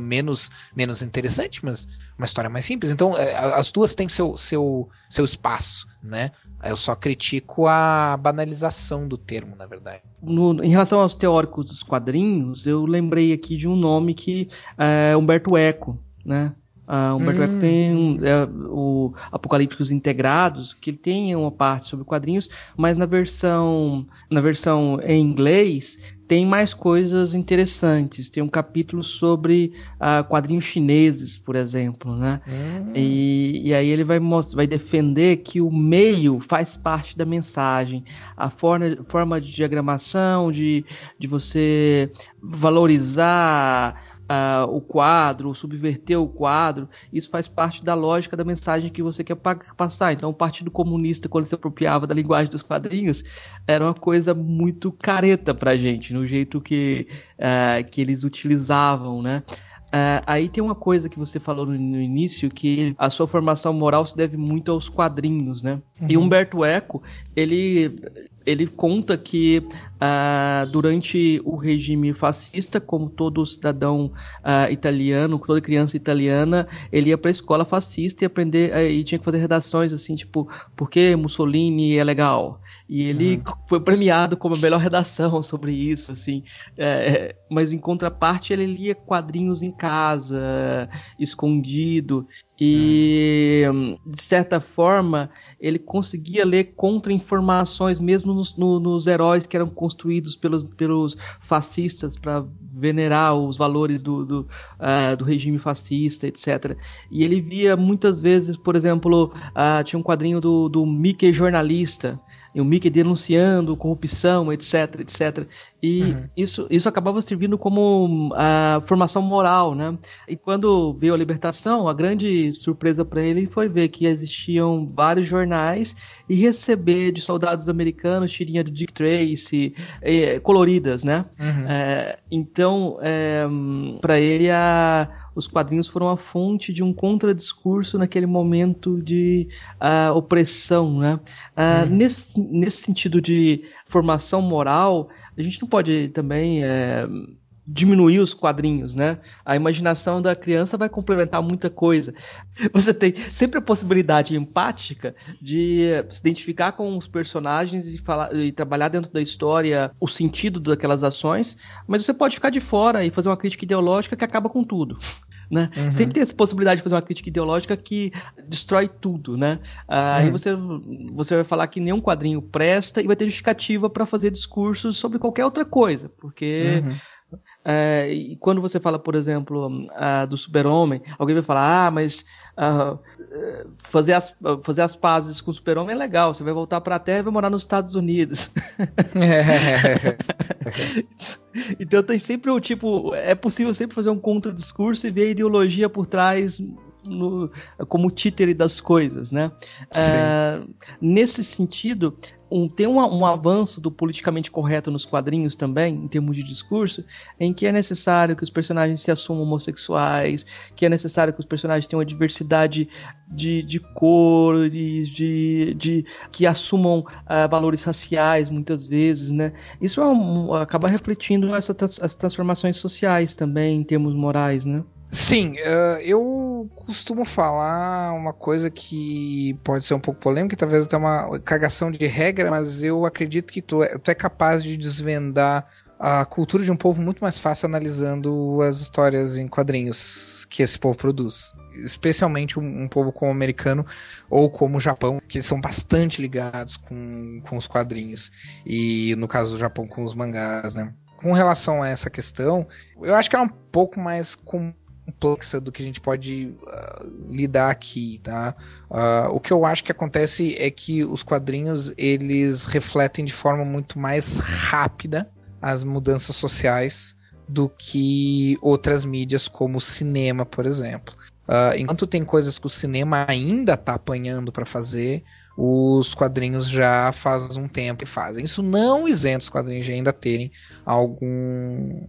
B: menos, menos interessante, mas uma história mais simples. Então, é, as duas têm seu, seu, seu espaço, né? Eu só critico a banalização do termo, na verdade.
C: No, em relação aos teóricos dos quadrinhos, eu lembrei aqui de um nome que é Humberto Eco, né? Uh, Humberto hum. Eco tem é, o Apocalípticos Integrados, que ele tem uma parte sobre quadrinhos, mas na versão, na versão em inglês tem mais coisas interessantes. Tem um capítulo sobre uh, quadrinhos chineses, por exemplo, né? Hum. E, e, aí ele vai, vai defender que o meio faz parte da mensagem. A forma, forma de diagramação, de, de você valorizar uh, o quadro, subverter o quadro, isso faz parte da lógica da mensagem que você quer passar. Então, o Partido Comunista, quando se apropriava da linguagem dos quadrinhos, era uma coisa muito careta pra gente, no jeito que, uh, que eles utilizavam, né? Uh, aí tem uma coisa que você falou no, no, início, que a sua formação moral se deve muito aos quadrinhos, né? Uhum. E Humberto Eco, ele, ele conta que uh, durante o regime fascista, como todo cidadão uh, italiano, toda criança italiana, ele ia para a escola fascista e aprender e tinha que fazer redações assim, tipo, por que Mussolini é legal? E ele uhum. foi premiado como a melhor redação sobre isso, assim. É, mas em contraparte, ele lia quadrinhos em casa, escondido. E, de certa forma, ele conseguia ler contra-informações, mesmo nos, no, nos, heróis que eram construídos pelos, pelos fascistas para venerar os valores do, do, uh, do, regime fascista, etc. E ele via muitas vezes, por exemplo, uh, tinha um quadrinho do, do Mickey Jornalista, o Mickey denunciando corrupção, etc, etc. E uhum. isso, isso acabava servindo como a formação moral, né? E quando veio a libertação, a grande surpresa para ele foi ver que existiam vários jornais e receber de soldados americanos tirinha do Dick Tracy, coloridas, né? Uhum. É, então, é, para ele a os quadrinhos foram a fonte de um contradiscurso naquele momento de uh, opressão. Né? Uh, nesse, nesse sentido de formação moral, a gente não pode também. É, diminuir os quadrinhos, né? A imaginação da criança vai complementar muita coisa. Você tem sempre a possibilidade empática de se identificar com os personagens e, falar, e trabalhar dentro da história o sentido daquelas ações, mas você pode ficar de fora e fazer uma crítica ideológica que acaba com tudo. Né? Uhum. Sempre tem essa possibilidade de fazer uma crítica ideológica que destrói tudo, né? Aí uhum. você, você vai falar que nenhum quadrinho presta e vai ter justificativa para fazer discursos sobre qualquer outra coisa, porque uhum. É, e quando você fala, por exemplo, uh, do super-homem, alguém vai falar, ah, mas uh, fazer, as, fazer as pazes com o super-homem é legal, você vai voltar para a Terra e vai morar nos Estados Unidos. então tem sempre o tipo, é possível sempre fazer um contradiscurso e ver a ideologia por trás no, como títere das coisas, né? Uh, nesse sentido, um, tem um, um, avanço do politicamente correto nos quadrinhos também, em termos de discurso, em que é necessário que os personagens se assumam homossexuais, que é necessário que os personagens tenham uma diversidade de, de cores, de, de que assumam uh, valores raciais muitas vezes, né? Isso é um, acaba refletindo essa, as transformações sociais também, em termos morais, né?
B: Sim, uh, eu costumo falar uma coisa que pode ser um pouco polêmica, talvez até uma cagação de regra, mas eu acredito que tu é, tu é capaz de desvendar a cultura de um povo muito mais fácil analisando as histórias em quadrinhos que esse povo produz. Especialmente um, um povo como o americano ou como o Japão, que são bastante ligados com, com os quadrinhos. E no caso do Japão, com os mangás, né? Com relação a essa questão, eu acho que é um pouco mais comum complexa do que a gente pode uh, lidar aqui, tá? Uh, o que eu acho que acontece é que os quadrinhos eles refletem de forma muito mais rápida as mudanças sociais do que outras mídias como o cinema, por exemplo. Uh, enquanto tem coisas que o cinema ainda está apanhando para fazer, os quadrinhos já faz um tempo que fazem. Isso não isenta os quadrinhos de ainda terem algum,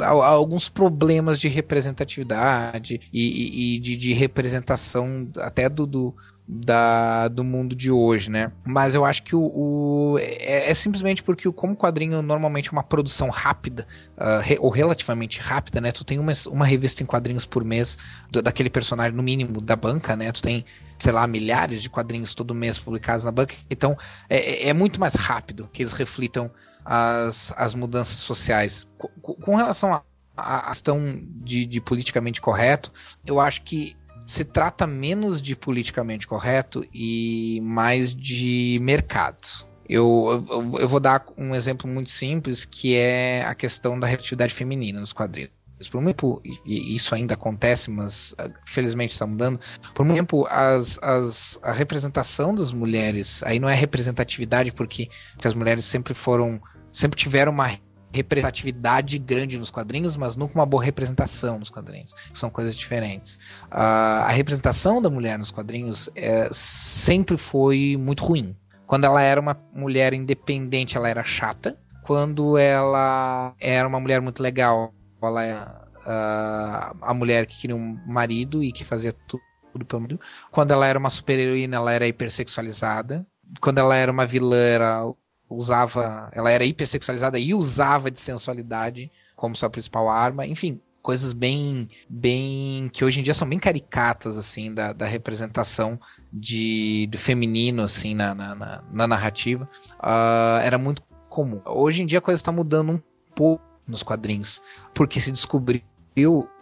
B: alguns problemas de representatividade e, e, e de, de, representação até do, do, da, do mundo de hoje, né? Mas eu acho que o, o é, é, simplesmente porque o, como quadrinho normalmente é uma produção rápida uh, re, ou relativamente rápida, né? Tu tem uma, uma revista em quadrinhos por mês do, daquele personagem no mínimo da banca, né? Tu tem sei lá milhares de quadrinhos todo mês publicados na banca, então é, é, é muito mais rápido que eles reflitam as, as mudanças sociais. Com, com relação à questão de, de politicamente correto, eu acho que se trata menos de politicamente correto e mais de mercado. Eu, eu, eu, vou dar um exemplo muito simples, que é a questão da representatividade feminina nos quadrinhos. Por muito tempo, e isso ainda acontece, mas ah, felizmente está mudando, por muito tempo as, as, a representação das mulheres, aí não é representatividade porque, porque as mulheres sempre foram, sempre tiveram uma representatividade grande nos quadrinhos, mas nunca uma boa representação nos quadrinhos. São coisas diferentes. Uh, a representação da mulher nos quadrinhos é, sempre foi muito ruim. Quando ela era uma mulher independente, ela era chata. Quando ela era uma mulher muito legal, ela é uh, a mulher que queria um marido e que fazia tudo pelo marido. Quando ela era uma super-heroína, ela era hipersexualizada. Quando ela era uma vilã, era usava, ela era hipersexualizada e usava de sensualidade como sua principal arma, enfim, coisas bem, bem que hoje em dia são bem caricatas assim da, da representação de do feminino assim na, na, na, na narrativa, uh, era muito comum. Hoje em dia a coisa está mudando um pouco nos quadrinhos, porque se descobriu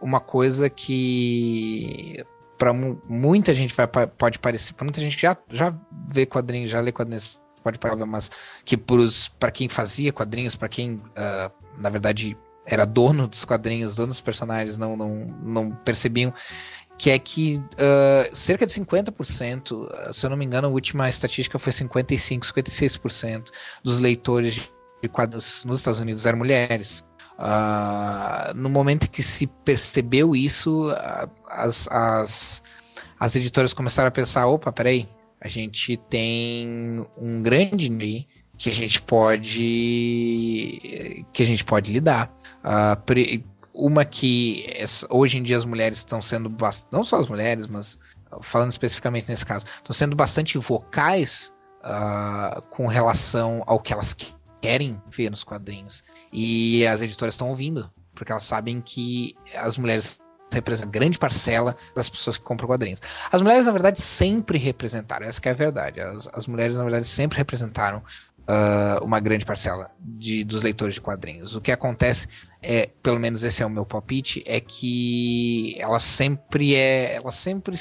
B: uma coisa que para muita gente vai, pode parecer, para muita gente já já vê quadrinhos, já lê quadrinhos pode parar, mas que para quem fazia quadrinhos, para quem uh, na verdade era dono dos quadrinhos, dono dos personagens, não, não, não percebiam que é que uh, cerca de 50%, se eu não me engano, a última estatística foi 55, 56% dos leitores de quadrinhos nos Estados Unidos eram mulheres. Uh, no momento que se percebeu isso, as, as, as editoras começaram a pensar: opa, peraí, a gente tem um grande nível que a gente pode que a gente pode lidar. Uh, uma que hoje em dia as mulheres estão sendo não só as mulheres, mas falando especificamente nesse caso, estão sendo bastante vocais uh, com relação ao que elas querem ver nos quadrinhos. E as editoras estão ouvindo, porque elas sabem que as mulheres representa grande parcela das pessoas que compram quadrinhos. As mulheres, na verdade, sempre representaram, essa é a verdade. As, as, mulheres, na verdade, sempre representaram uh, uma grande parcela de, dos leitores de quadrinhos. O que acontece é, pelo menos esse é o meu palpite, é que elas sempre é, elas sempre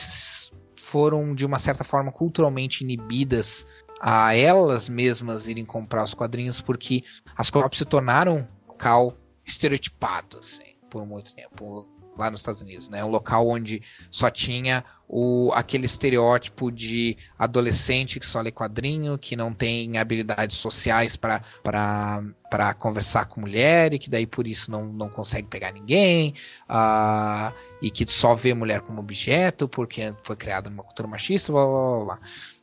B: foram de uma certa forma culturalmente inibidas a elas mesmas irem comprar os quadrinhos porque as cópias se tornaram cal estereotipado assim, por muito tempo lá nos Estados Unidos, né? Um local onde só tinha o, aquele estereótipo de adolescente que só lê quadrinho, que não tem habilidades sociais para conversar com mulher e que daí por isso não, não consegue pegar ninguém, uh, e que só vê mulher como objeto porque foi criado numa cultura machista, blá blá blá. blá.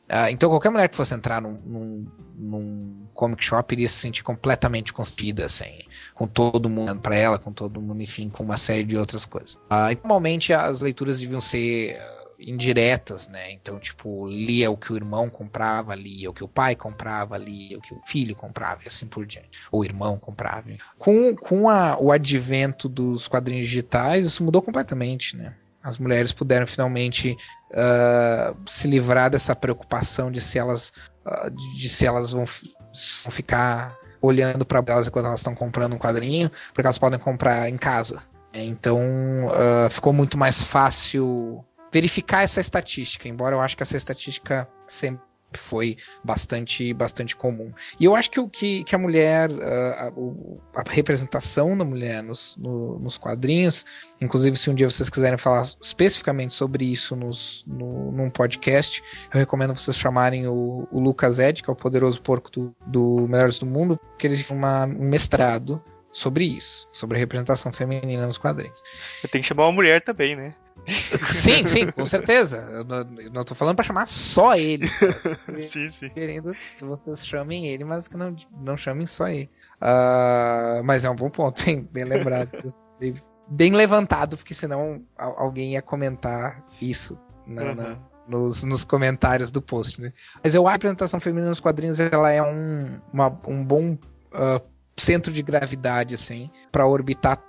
B: Uh, então qualquer mulher que fosse entrar num, num, num, comic shop iria se sentir completamente constrida, assim, com todo mundo para ela, com todo mundo, enfim, com uma série de outras coisas. Uh, normalmente as leituras deviam ser uh, indiretas, né? Então, tipo, lia o que o irmão comprava, lia o que o pai comprava, lia o que o filho comprava e assim por diante. Ou o irmão comprava. Com, com a, o advento dos quadrinhos digitais, isso mudou completamente, né? As mulheres puderam finalmente uh, se livrar dessa preocupação de se elas, uh, de se elas vão, vão ficar olhando para elas enquanto elas estão comprando um quadrinho, porque elas podem comprar em casa. Então uh, ficou muito mais fácil verificar essa estatística, embora eu acho que essa estatística sempre foi bastante bastante comum. E eu acho que o que, que a mulher, uh, a, a, representação da mulher nos, no, nos quadrinhos, inclusive se um dia vocês quiserem falar especificamente sobre isso nos, no, num podcast, eu recomendo vocês chamarem o, o Lucas Ed, que é o poderoso porco do, do Melhores do Mundo, porque ele tem um mestrado sobre isso, sobre a representação feminina nos quadrinhos.
A: Tem que chamar uma mulher também, né?
B: Sim, sim, com certeza. Eu não, eu não tô falando para chamar só ele.
A: sim, sim.
B: Querendo que vocês chamem ele, mas que não, não chamem só ele. Uh, mas é um bom ponto, bem, bem lembrado. bem levantado, porque senão alguém ia comentar isso na, uhum. na, nos, nos, comentários do post. Né? Mas eu acho que a apresentação feminina nos quadrinhos ela é um, uma, um bom uh, centro de gravidade assim para orbitar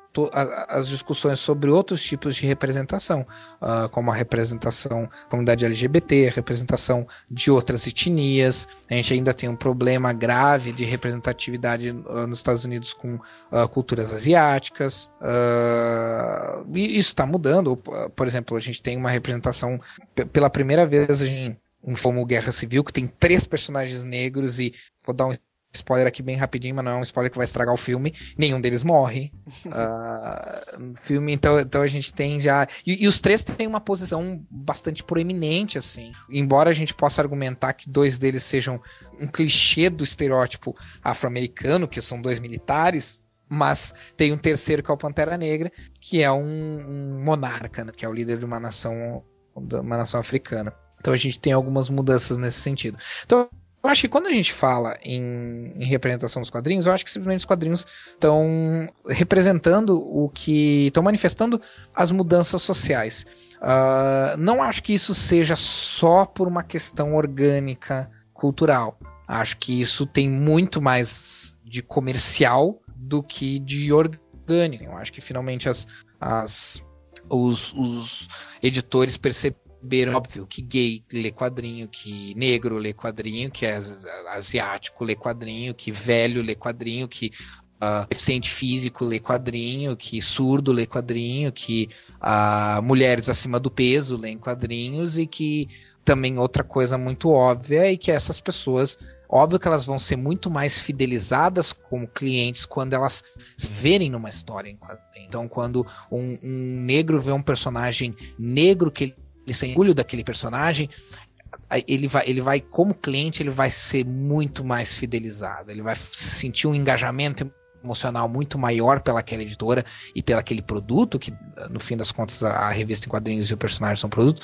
B: as discussões sobre outros tipos de representação, uh, como a representação da comunidade LGBT, representação de outras etnias. A gente ainda tem um problema grave de representatividade uh, nos Estados Unidos com uh, culturas asiáticas. e isso está mudando. Por exemplo, a gente tem uma representação pela primeira vez em um filme Guerra Civil que tem três personagens negros e vou dar um spoiler aqui bem rapidinho, mas não é um spoiler que vai estragar o filme. Nenhum deles morre. uh, filme, então, então a gente tem já. E, e, os três têm uma posição bastante proeminente, assim. Embora a gente possa argumentar que dois deles sejam um clichê do estereótipo afro-americano, que são dois militares. Mas tem um terceiro que é o Pantera Negra, que é um, um monarca, né, que é o líder de uma nação, uma nação africana. Então a gente tem algumas mudanças nesse sentido. Então eu acho que quando a gente fala em, em, representação dos quadrinhos, eu acho que simplesmente os quadrinhos estão representando o que. estão manifestando as mudanças sociais. Uh, não acho que isso seja só por uma questão orgânica cultural. Acho que isso tem muito mais de comercial do que de orgânico. Eu acho que finalmente as, as os, os editores perceberam saber, óbvio, que gay lê quadrinho, que negro lê quadrinho, que é asiático lê quadrinho, que velho lê quadrinho, que uh, deficiente físico lê quadrinho, que surdo lê quadrinho, que uh, mulheres acima do peso lêem quadrinhos e que também outra coisa muito óbvia é que essas pessoas Óbvio que elas vão ser muito mais fidelizadas como clientes quando elas se verem numa história em quadrinho. Então, quando um, um negro vê um personagem negro que ele orgulho daquele personagem, ele vai, ele vai, como cliente, ele vai ser muito mais fidelizado, ele vai sentir um engajamento emocional muito maior pelaquela editora e pelaquele produto, que no fim das contas a, revista em quadrinhos e o personagem são produtos,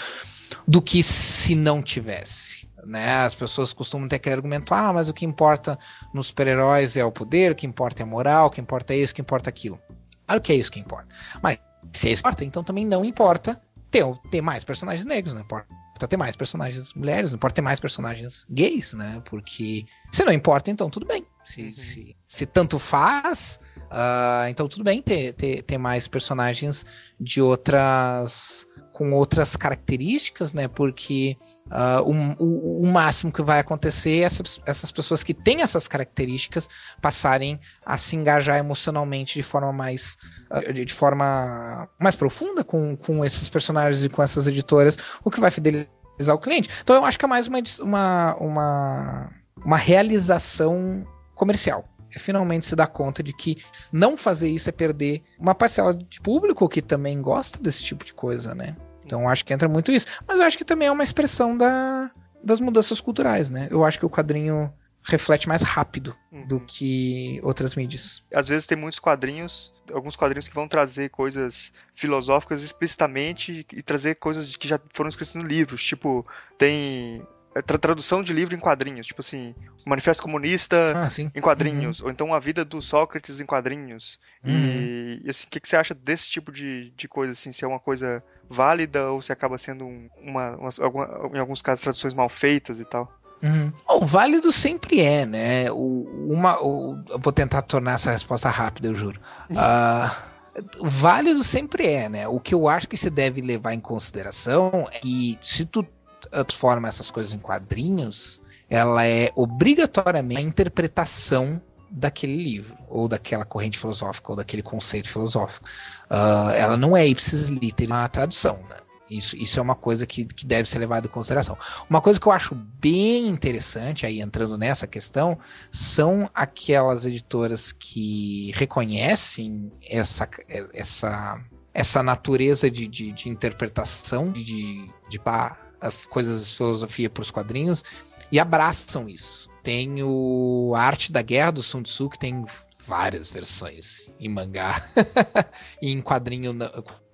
B: do que se não tivesse. Né? As pessoas costumam ter aquele argumento: ah, mas o que importa nos super-heróis é o poder, o que importa é a moral, o que importa é isso, o que importa é aquilo. Claro que é isso que importa. Mas se é isso que importa, então também não importa ter, ter mais personagens negros, não importa ter mais personagens mulheres, não importa ter mais personagens gays, né? Porque se não importa, então tudo bem. Se, uhum. se, se tanto faz, uh, então tudo bem ter, ter, ter mais personagens de outras com outras características, né? Porque uh, o, o, máximo que vai acontecer é essas, essas pessoas que têm essas características passarem a se engajar emocionalmente de forma mais uh, de, forma mais profunda com, com esses personagens e com essas editoras, o que vai fidelizar o cliente. Então eu acho que é mais uma, uma, uma, uma realização comercial. é finalmente se dar conta de que não fazer isso é perder uma parcela de público que também gosta desse tipo de coisa, né? Então acho que entra muito isso. Mas eu acho que também é uma expressão da, das mudanças culturais, né? Eu acho que o quadrinho reflete mais rápido uhum. do que outras mídias.
A: Às vezes tem muitos quadrinhos, alguns quadrinhos que vão trazer coisas filosóficas explicitamente e trazer coisas que já foram escritas no livro. Tipo, tem tra tradução de livro em quadrinhos, tipo assim, o Manifesto Comunista ah, em quadrinhos, uhum. ou então a vida do Sócrates em quadrinhos. Uhum. E, e, assim, o que, que, você acha desse tipo de, de coisa, assim, se é uma coisa válida ou se acaba sendo um, uma, uma, alguma, em alguns casos, traduções mal feitas e tal?
B: Uhum. Bom, válido sempre é, né? O, uma, o, eu vou tentar tornar essa resposta rápida, eu juro. Uh, válido sempre é, né? O que eu acho que se deve levar em consideração é que se tu transforma essas coisas em quadrinhos, ela é obrigatoriamente a interpretação daquele livro, ou daquela corrente filosófica, ou daquele conceito filosófico. Uh, ela não é ipsis literis uma tradução, né? Isso, isso é uma coisa que, que deve ser levada em consideração. Uma coisa que eu acho bem interessante, aí entrando nessa questão, são aquelas editoras que reconhecem essa, essa, essa natureza de, de, de interpretação, de, de, de coisas de filosofia para os quadrinhos e abraçam isso. Tem o a Arte da Guerra do Sun Tzu, que tem várias versões em mangá e em quadrinho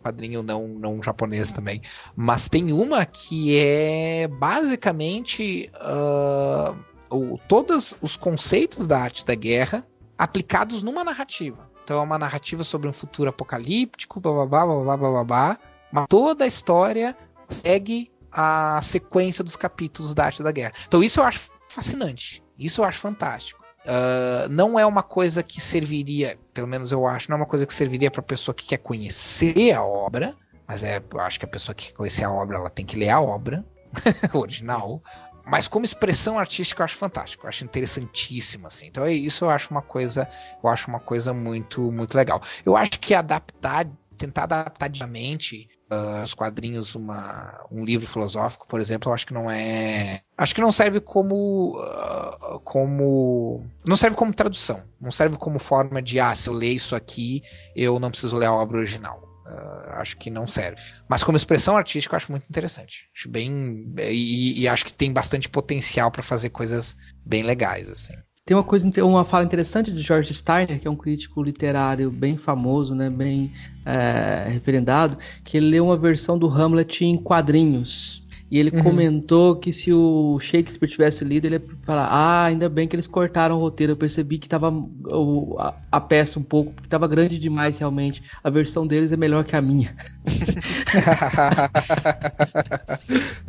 B: quadrinho não, não japonês também. Mas tem uma que é basicamente uh, o, todos os conceitos da arte da guerra aplicados numa narrativa. Então é uma narrativa sobre um futuro apocalíptico, blá blá blá blá blá blá, blá, mas toda a história segue a sequência dos capítulos da Arte da Guerra. Então isso eu acho fascinante, isso eu acho fantástico. Uh, não é uma coisa que serviria, pelo menos eu acho, não é uma coisa que serviria para pessoa que quer conhecer a obra, mas é, eu acho que a pessoa que quer conhecer a obra, ela tem que ler a obra original. Mas como expressão artística eu acho fantástico, eu acho interessantíssimo assim. Então é isso eu acho uma coisa, eu acho uma coisa muito muito legal. Eu acho que adaptar tentar adaptar diariamente uh, os quadrinhos uma, um livro filosófico, por exemplo, eu acho que não é. Acho que não serve como. Uh, como. Não serve como tradução. Não serve como forma de, ah, se eu ler isso aqui, eu não preciso ler a obra original. Uh, acho que não serve. Mas como expressão artística, eu acho muito interessante. Acho bem. E, e acho que tem bastante potencial para fazer coisas bem legais, assim.
C: Tem uma coisa, uma fala interessante de George Steiner, que é um crítico literário bem famoso, né, bem é, referendado, que ele leu uma versão do Hamlet em quadrinhos. E ele uhum. comentou que se o Shakespeare tivesse lido, ele ia falar: Ah, ainda bem que eles cortaram o roteiro. Eu percebi que tava o, a, a, peça um pouco, porque estava grande demais realmente. A versão deles é melhor que a minha. uhum.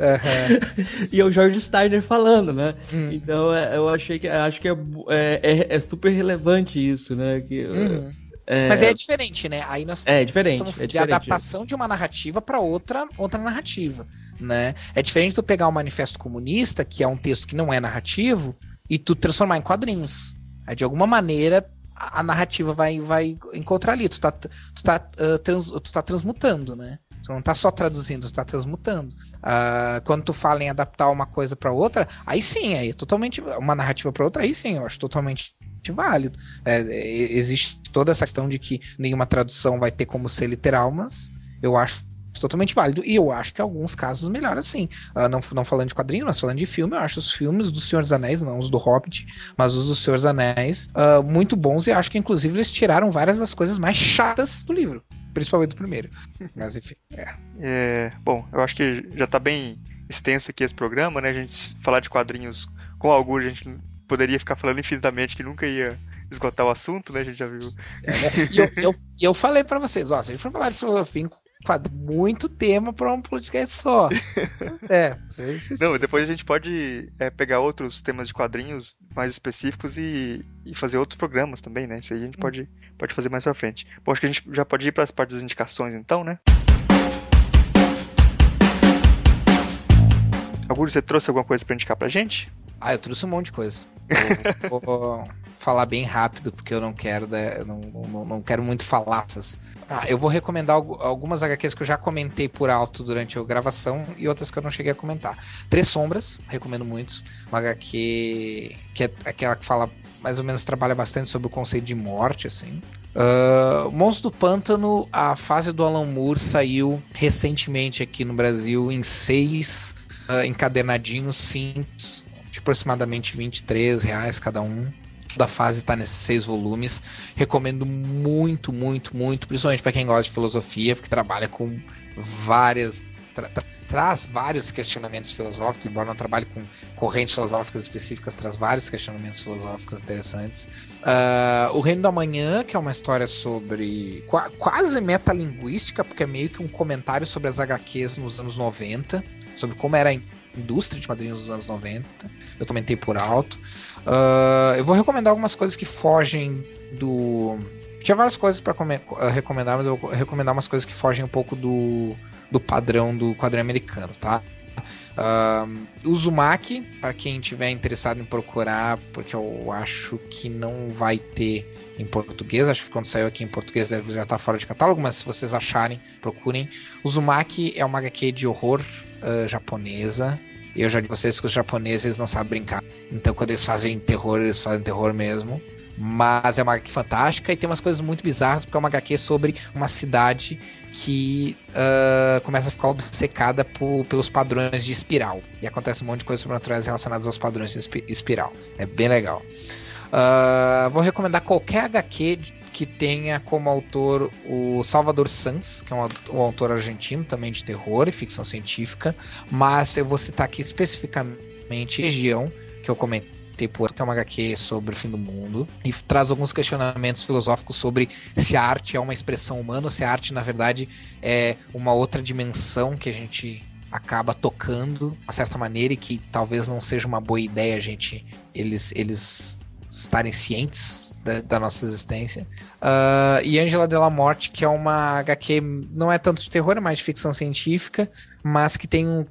C: e é o George Steiner falando, né? Uhum. Então é, eu achei que acho que é, é, é, é super relevante isso, né? Que,
B: uhum. É... Mas é diferente, né? Aí nós
C: é diferente, estamos
B: é diferente. de adaptação de uma narrativa para outra outra narrativa, né? É diferente tu pegar o Manifesto Comunista, que é um texto que não é narrativo, e tu transformar em quadrinhos. Aí, de alguma maneira a, a narrativa vai, vai encontrar ali. Tu tá, tu tá, uh, trans, tu tá transmutando, né? Tu não tá só traduzindo, tu tá transmutando. Uh, quando tu fala em adaptar uma coisa para outra, aí sim, aí é totalmente uma narrativa para outra, aí sim, eu acho totalmente válido. É, existe toda essa questão de que nenhuma tradução vai ter como ser literal, mas eu acho totalmente válido. E eu acho que alguns casos melhor assim. Uh, não, não falando de quadrinho, mas falando de filme, eu acho os filmes do Senhor dos Anéis, não os do Hobbit, mas os do Senhor dos Anéis, uh, muito bons e acho que inclusive eles tiraram várias das coisas mais chatas do livro. Principalmente do primeiro. Mas enfim.
A: É. é bom, eu acho que já está bem extenso aqui esse programa, né? A gente falar de quadrinhos com alguns, a gente poderia ficar falando infinitamente que nunca ia esgotar o assunto, né? A gente já viu.
B: É, né? E eu, eu, eu, falei para vocês, ó, se a gente for falar de filosofia muito tema para um podcast só.
A: é, Não, depois a gente pode é, pegar outros temas de quadrinhos mais específicos e, e, fazer outros programas também, né? Isso aí a gente hum. pode, pode fazer mais pra frente. Bom, acho que a gente já pode ir para as partes das indicações então, né? Augusto, você trouxe alguma coisa para indicar pra gente?
B: Ah, eu trouxe um monte de coisa. vou, vou, falar bem rápido, porque eu não quero, eu não, não, não quero muito falácias. Ah, eu vou recomendar algumas HQs que eu já comentei por alto durante a gravação e outras que eu não cheguei a comentar. Três Sombras, recomendo muito. Uma HQ que é aquela que fala mais ou menos trabalha bastante sobre o conceito de morte, assim. Uh, Monstro do Pântano, a fase do Alan Moore saiu recentemente aqui no Brasil em seis uh, encadernadinhos simples, de aproximadamente 23 reais cada um. Da fase está nesses seis volumes. Recomendo muito, muito, muito, principalmente para quem gosta de filosofia, porque trabalha com várias tra tra traz vários questionamentos filosóficos, embora não trabalhe com correntes filosóficas específicas, traz vários questionamentos filosóficos interessantes. Uh, o Reino do Amanhã, que é uma história sobre qu quase metalinguística, porque é meio que um comentário sobre as HQs nos anos 90, sobre como era a indústria de quadrinhos dos anos 90. Eu comentei por alto. Uh, eu vou recomendar algumas coisas que fogem do. Tinha várias coisas para recomendar, mas eu vou recomendar umas coisas que fogem um pouco do do padrão do quadrinho americano, tá? Uh, o Uzumaki, para quem tiver interessado em procurar, porque eu acho que não vai ter em português, acho que quando saiu aqui em português já estar tá fora de catálogo, mas se vocês acharem, procurem. O Uzumaki é uma HQ de horror uh, japonesa. Eu já disse vocês que os japoneses não sabem brincar. Então quando eles fazem terror, eles fazem terror mesmo. Mas é uma HQ fantástica e tem umas coisas muito bizarras, porque é uma HQ sobre uma cidade que uh, começa a ficar obcecada por, pelos padrões de espiral. E acontece um monte de coisas sobrenaturais relacionadas aos padrões de espiral. É bem legal. Uh, vou recomendar qualquer HQ que tenha como autor o Salvador Sanz, que é um, autor argentino também de terror e ficção científica, mas eu vou citar aqui especificamente Região, que eu comentei por que é uma HQ sobre o fim do mundo, e traz alguns questionamentos filosóficos sobre se a arte é uma expressão humana ou se a arte, na verdade, é uma outra dimensão que a gente acaba tocando de uma certa maneira e que talvez não seja uma boa ideia a gente eles eles estarem cientes da, nossa existência. Uh, e Angela de la Morte, que é uma HQ, não é tanto de terror, é mais de ficção científica, mas que tem um,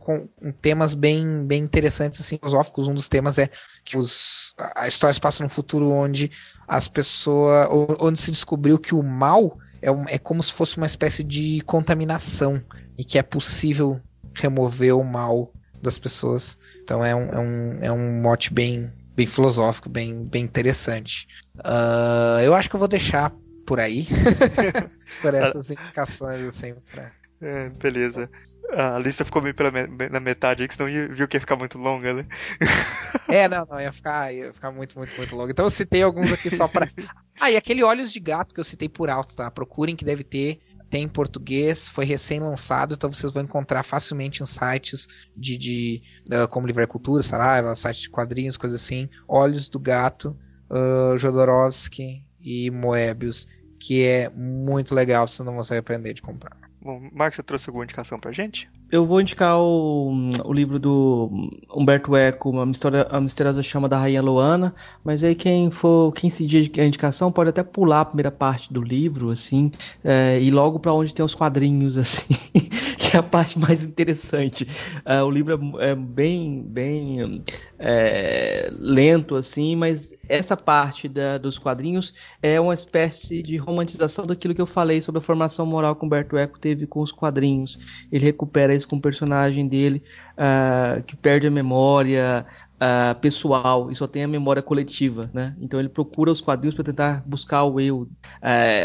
B: temas bem, bem interessantes, assim, filosóficos. Um dos temas é que os, a história se passa num futuro onde as pessoas. onde se descobriu que o mal é, um, é como se fosse uma espécie de contaminação e que é possível remover o mal das pessoas. Então é um, é um, é um mote bem, bem filosófico, bem, bem interessante. Uh, eu acho que eu vou deixar por aí, por essas indicações assim. Pra...
A: É, beleza. A lista ficou meio pela me na metade aí, que senão ia, viu que ia ficar muito longa, né?
B: é, não, não, ia ficar, ia ficar muito, muito, muito longa. Então eu citei alguns aqui só pra. Ah, e aquele Olhos de Gato que eu citei por alto, tá? Procurem que deve ter tem em português, foi recém-lançado, então vocês vão encontrar facilmente em sites de, de uh, como Livre Cultura, Saraiva, sites de quadrinhos, coisas assim. Olhos do Gato, uh, Jodorowsky e Moebius, que é muito legal, vocês não vão aprender de comprar.
A: Bom, Marcos, você trouxe alguma indicação pra gente?
C: Eu vou indicar o, o livro do Humberto Eco, a, mistória, a Misteriosa Chama da Rainha Loana, mas aí quem for, quem seguir a indicação pode até pular a primeira parte do livro, assim, é, e logo para onde tem os quadrinhos, assim, que é a parte mais interessante. É, o livro é, é bem, bem é, lento, assim, mas essa parte da, dos quadrinhos é uma espécie de romantização daquilo que eu falei sobre a formação moral que Humberto Eco teve com os quadrinhos. Ele recupera com o personagem dele uh, que perde a memória uh, pessoal e só tem a memória coletiva, né? Então ele procura os quadrinhos para tentar buscar o eu uh,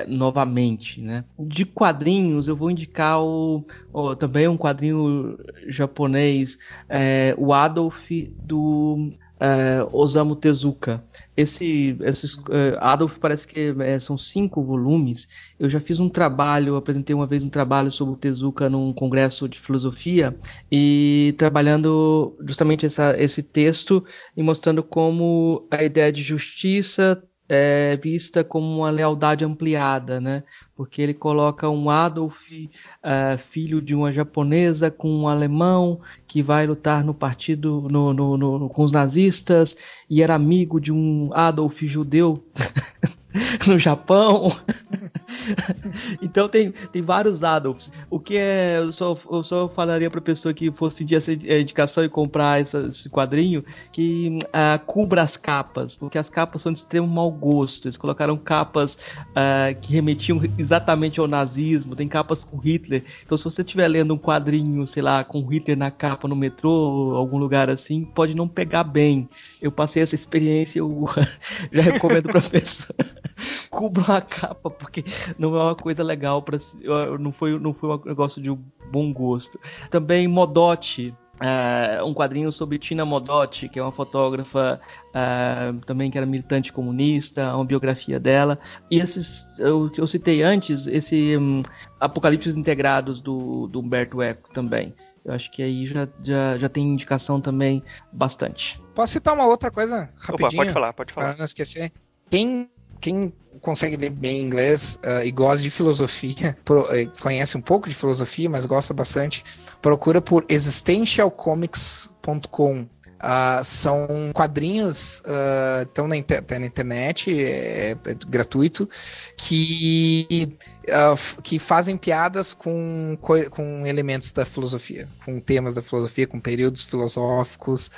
C: novamente, né? De quadrinhos eu vou indicar o, o também um quadrinho japonês, é, o Adolf do uh, Osamu Tezuka. Esse, esses, uh, Adolf parece que uh, são cinco volumes. Eu já fiz um trabalho, apresentei uma vez um trabalho sobre o Tezuka num congresso de filosofia e trabalhando justamente essa, esse texto e mostrando como a ideia de justiça é vista como uma lealdade ampliada, né? Porque ele coloca um Adolf, uh, filho de uma japonesa, com um alemão que vai lutar no partido no, no, no, com os nazistas e era amigo de um Adolf judeu no Japão. então tem, tem vários Adolfs. O que é. Eu só, eu só falaria pra pessoa que fosse sentir essa indicação e comprar essa, esse quadrinho que uh, cubra as capas, porque as capas são de extremo mau gosto. Eles colocaram capas uh, que remetiam exatamente ao nazismo, tem capas com Hitler. Então, se você estiver lendo um quadrinho, sei lá, com Hitler na capa no metrô, algum lugar assim, pode não pegar bem. Eu passei essa experiência, eu já recomendo pra pessoa. Cubra a capa, porque não é uma coisa legal para não foi não foi um negócio de bom gosto. Também Modotti, Uh, um quadrinho sobre Tina Modotti, que é uma fotógrafa uh, também que era militante comunista, uma biografia dela. E esses eu, eu citei antes, esse um, Apocalipses Integrados do, do Humberto Eco também. Eu acho que aí já, já, já tem indicação também bastante.
B: Posso citar uma outra coisa rapidinho? Opa,
A: pode falar, pode falar.
B: Para não esquecer. Quem quem consegue ler bem inglês uh, e gosta de filosofia, pro, uh, conhece um pouco de filosofia, mas gosta bastante, procura por existentialcomics.com. Uh, são quadrinhos, estão na, inter na, internet, é, é gratuito, que, que fazem piadas com, com elementos da filosofia, com temas da filosofia, com períodos filosóficos,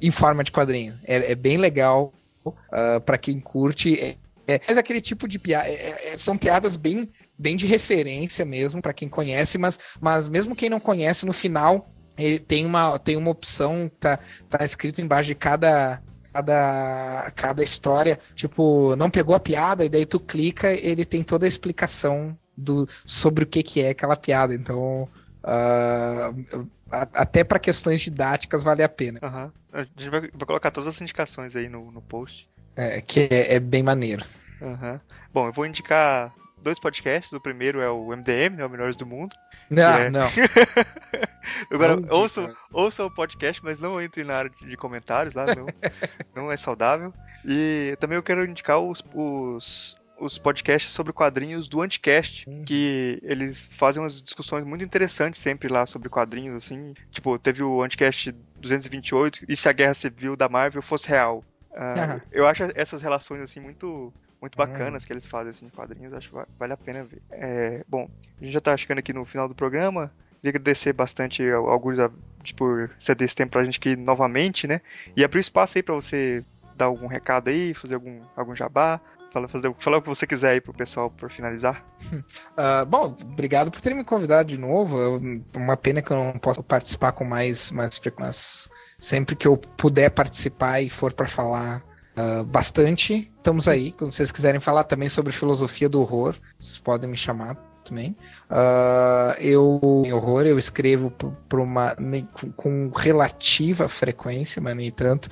B: em forma de quadrinho. É, é bem legal uh, ah, para quem curte. É, é, mas aquele tipo de piada. É, é, são piadas bem, bem de referência mesmo, para quem conhece, mas, mas mesmo quem não conhece, no final ele tem uma, tem uma opção, tá, tá escrito embaixo de cada, cada, cada história. Tipo, não pegou a piada, e daí tu clica, ele tem toda a explicação do, sobre o que, que é aquela piada. Então. Uh, até para questões didáticas vale a pena.
A: Uhum. A gente vai, vai, colocar todas as indicações aí no, no post.
B: É, que é, é bem maneiro.
A: Uhum. Bom, eu vou indicar dois podcasts. O primeiro é o MDM, né, o Melhores do Mundo.
B: Não, é... não.
A: Agora, ouçam, ouçam o podcast, mas não entrem na área de comentários lá, não, não é saudável. E também eu quero indicar os, os os podcasts sobre quadrinhos do Anticast, uhum. que eles fazem umas discussões muito interessantes sempre lá sobre quadrinhos, assim. Tipo, teve o Anticast 228 e se a Guerra Civil da Marvel fosse real. Uh, uhum. Eu acho essas relações, assim, muito muito bacanas uhum. que eles fazem assim, em quadrinhos, acho que vale a pena ver. É, bom, a gente já tá chegando aqui no final do programa. Queria agradecer bastante ao Augusto por ceder esse tempo pra gente aqui novamente, né? E abrir espaço aí para você dar algum recado aí, fazer algum, algum jabá. Fala, fazer, fala o que você quiser aí pro pessoal para finalizar.
B: Uh, bom, obrigado por ter me convidado de novo. Eu, uma pena que eu não posso participar com mais, mais mas sempre que eu puder participar e for para falar uh, bastante, estamos aí. Quando vocês quiserem falar também sobre filosofia do horror, vocês podem me chamar também. Uh, eu em horror eu escrevo por uma com, com, relativa frequência, mas nem tanto,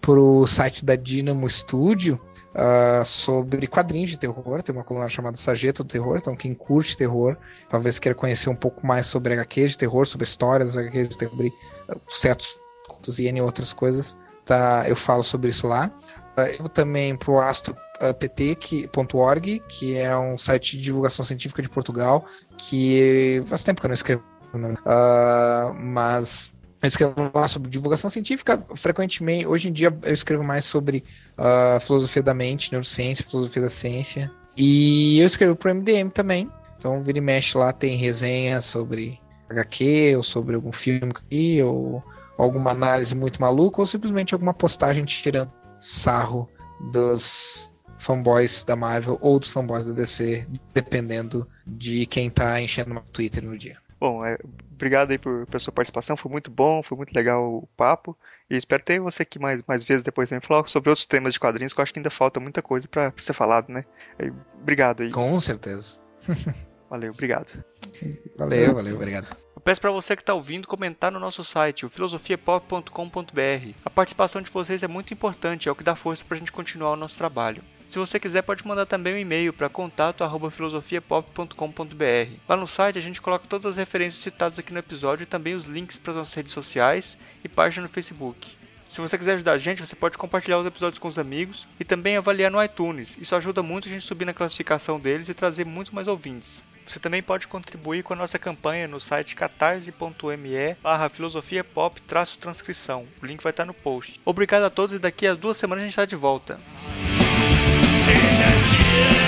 B: pro site da Dynamo Studio uh, sobre quadrinhos de terror. Tem uma coluna chamada Sarjeta do Terror, então quem curte terror, talvez queira conhecer um pouco mais sobre HQs de terror, sobre histórias das HQs de terror, sobre uh, certos contos e outras coisas. Tá, eu falo sobre isso lá. Uh, eu também pro astropt.org, que é um site de divulgação científica de Portugal, que faz tempo que eu não escrevo, uh, mas eu escrevo lá sobre divulgação científica, frequentemente, hoje em dia eu escrevo mais sobre uh, filosofia da mente, neurociência, filosofia da ciência. E eu escrevo pro MDM também. Então, vira e mexe lá, tem resenha sobre HQ, ou sobre algum filme aqui, ou alguma análise muito maluca, ou simplesmente alguma postagem tirando sarro dos fanboys da Marvel ou dos fanboys da DC, dependendo de quem tá enchendo no Twitter no dia.
A: Bom, é, obrigado aí por, pela sua participação, foi muito bom, foi muito legal o papo. E espero ter você aqui mais, mais vezes depois também falar sobre outros temas de quadrinhos, que eu acho que ainda falta muita coisa para ser falado, né? Aí, obrigado aí.
B: Com certeza.
A: Valeu, obrigado.
B: Valeu, valeu, obrigado.
A: Eu peço para você que está ouvindo comentar no nosso site, o filosofiapop.com.br. A participação de vocês é muito importante, é o que dá força para a gente continuar o nosso trabalho. Se você quiser, pode mandar também um e-mail para contato@filosofiapop.com.br. Lá no site a gente coloca todas as referências citadas aqui no episódio e também os links para as nossas redes sociais e página no Facebook. Se você quiser ajudar a gente, você pode compartilhar os episódios com os amigos e também avaliar no iTunes. Isso ajuda muito a gente subir na classificação deles e trazer muito mais ouvintes. Você também pode contribuir com a nossa campanha no site catarse.me barra filosofia pop transcrição. O link vai estar no post. Obrigado a todos e daqui a duas semanas a gente está de volta. in the tears.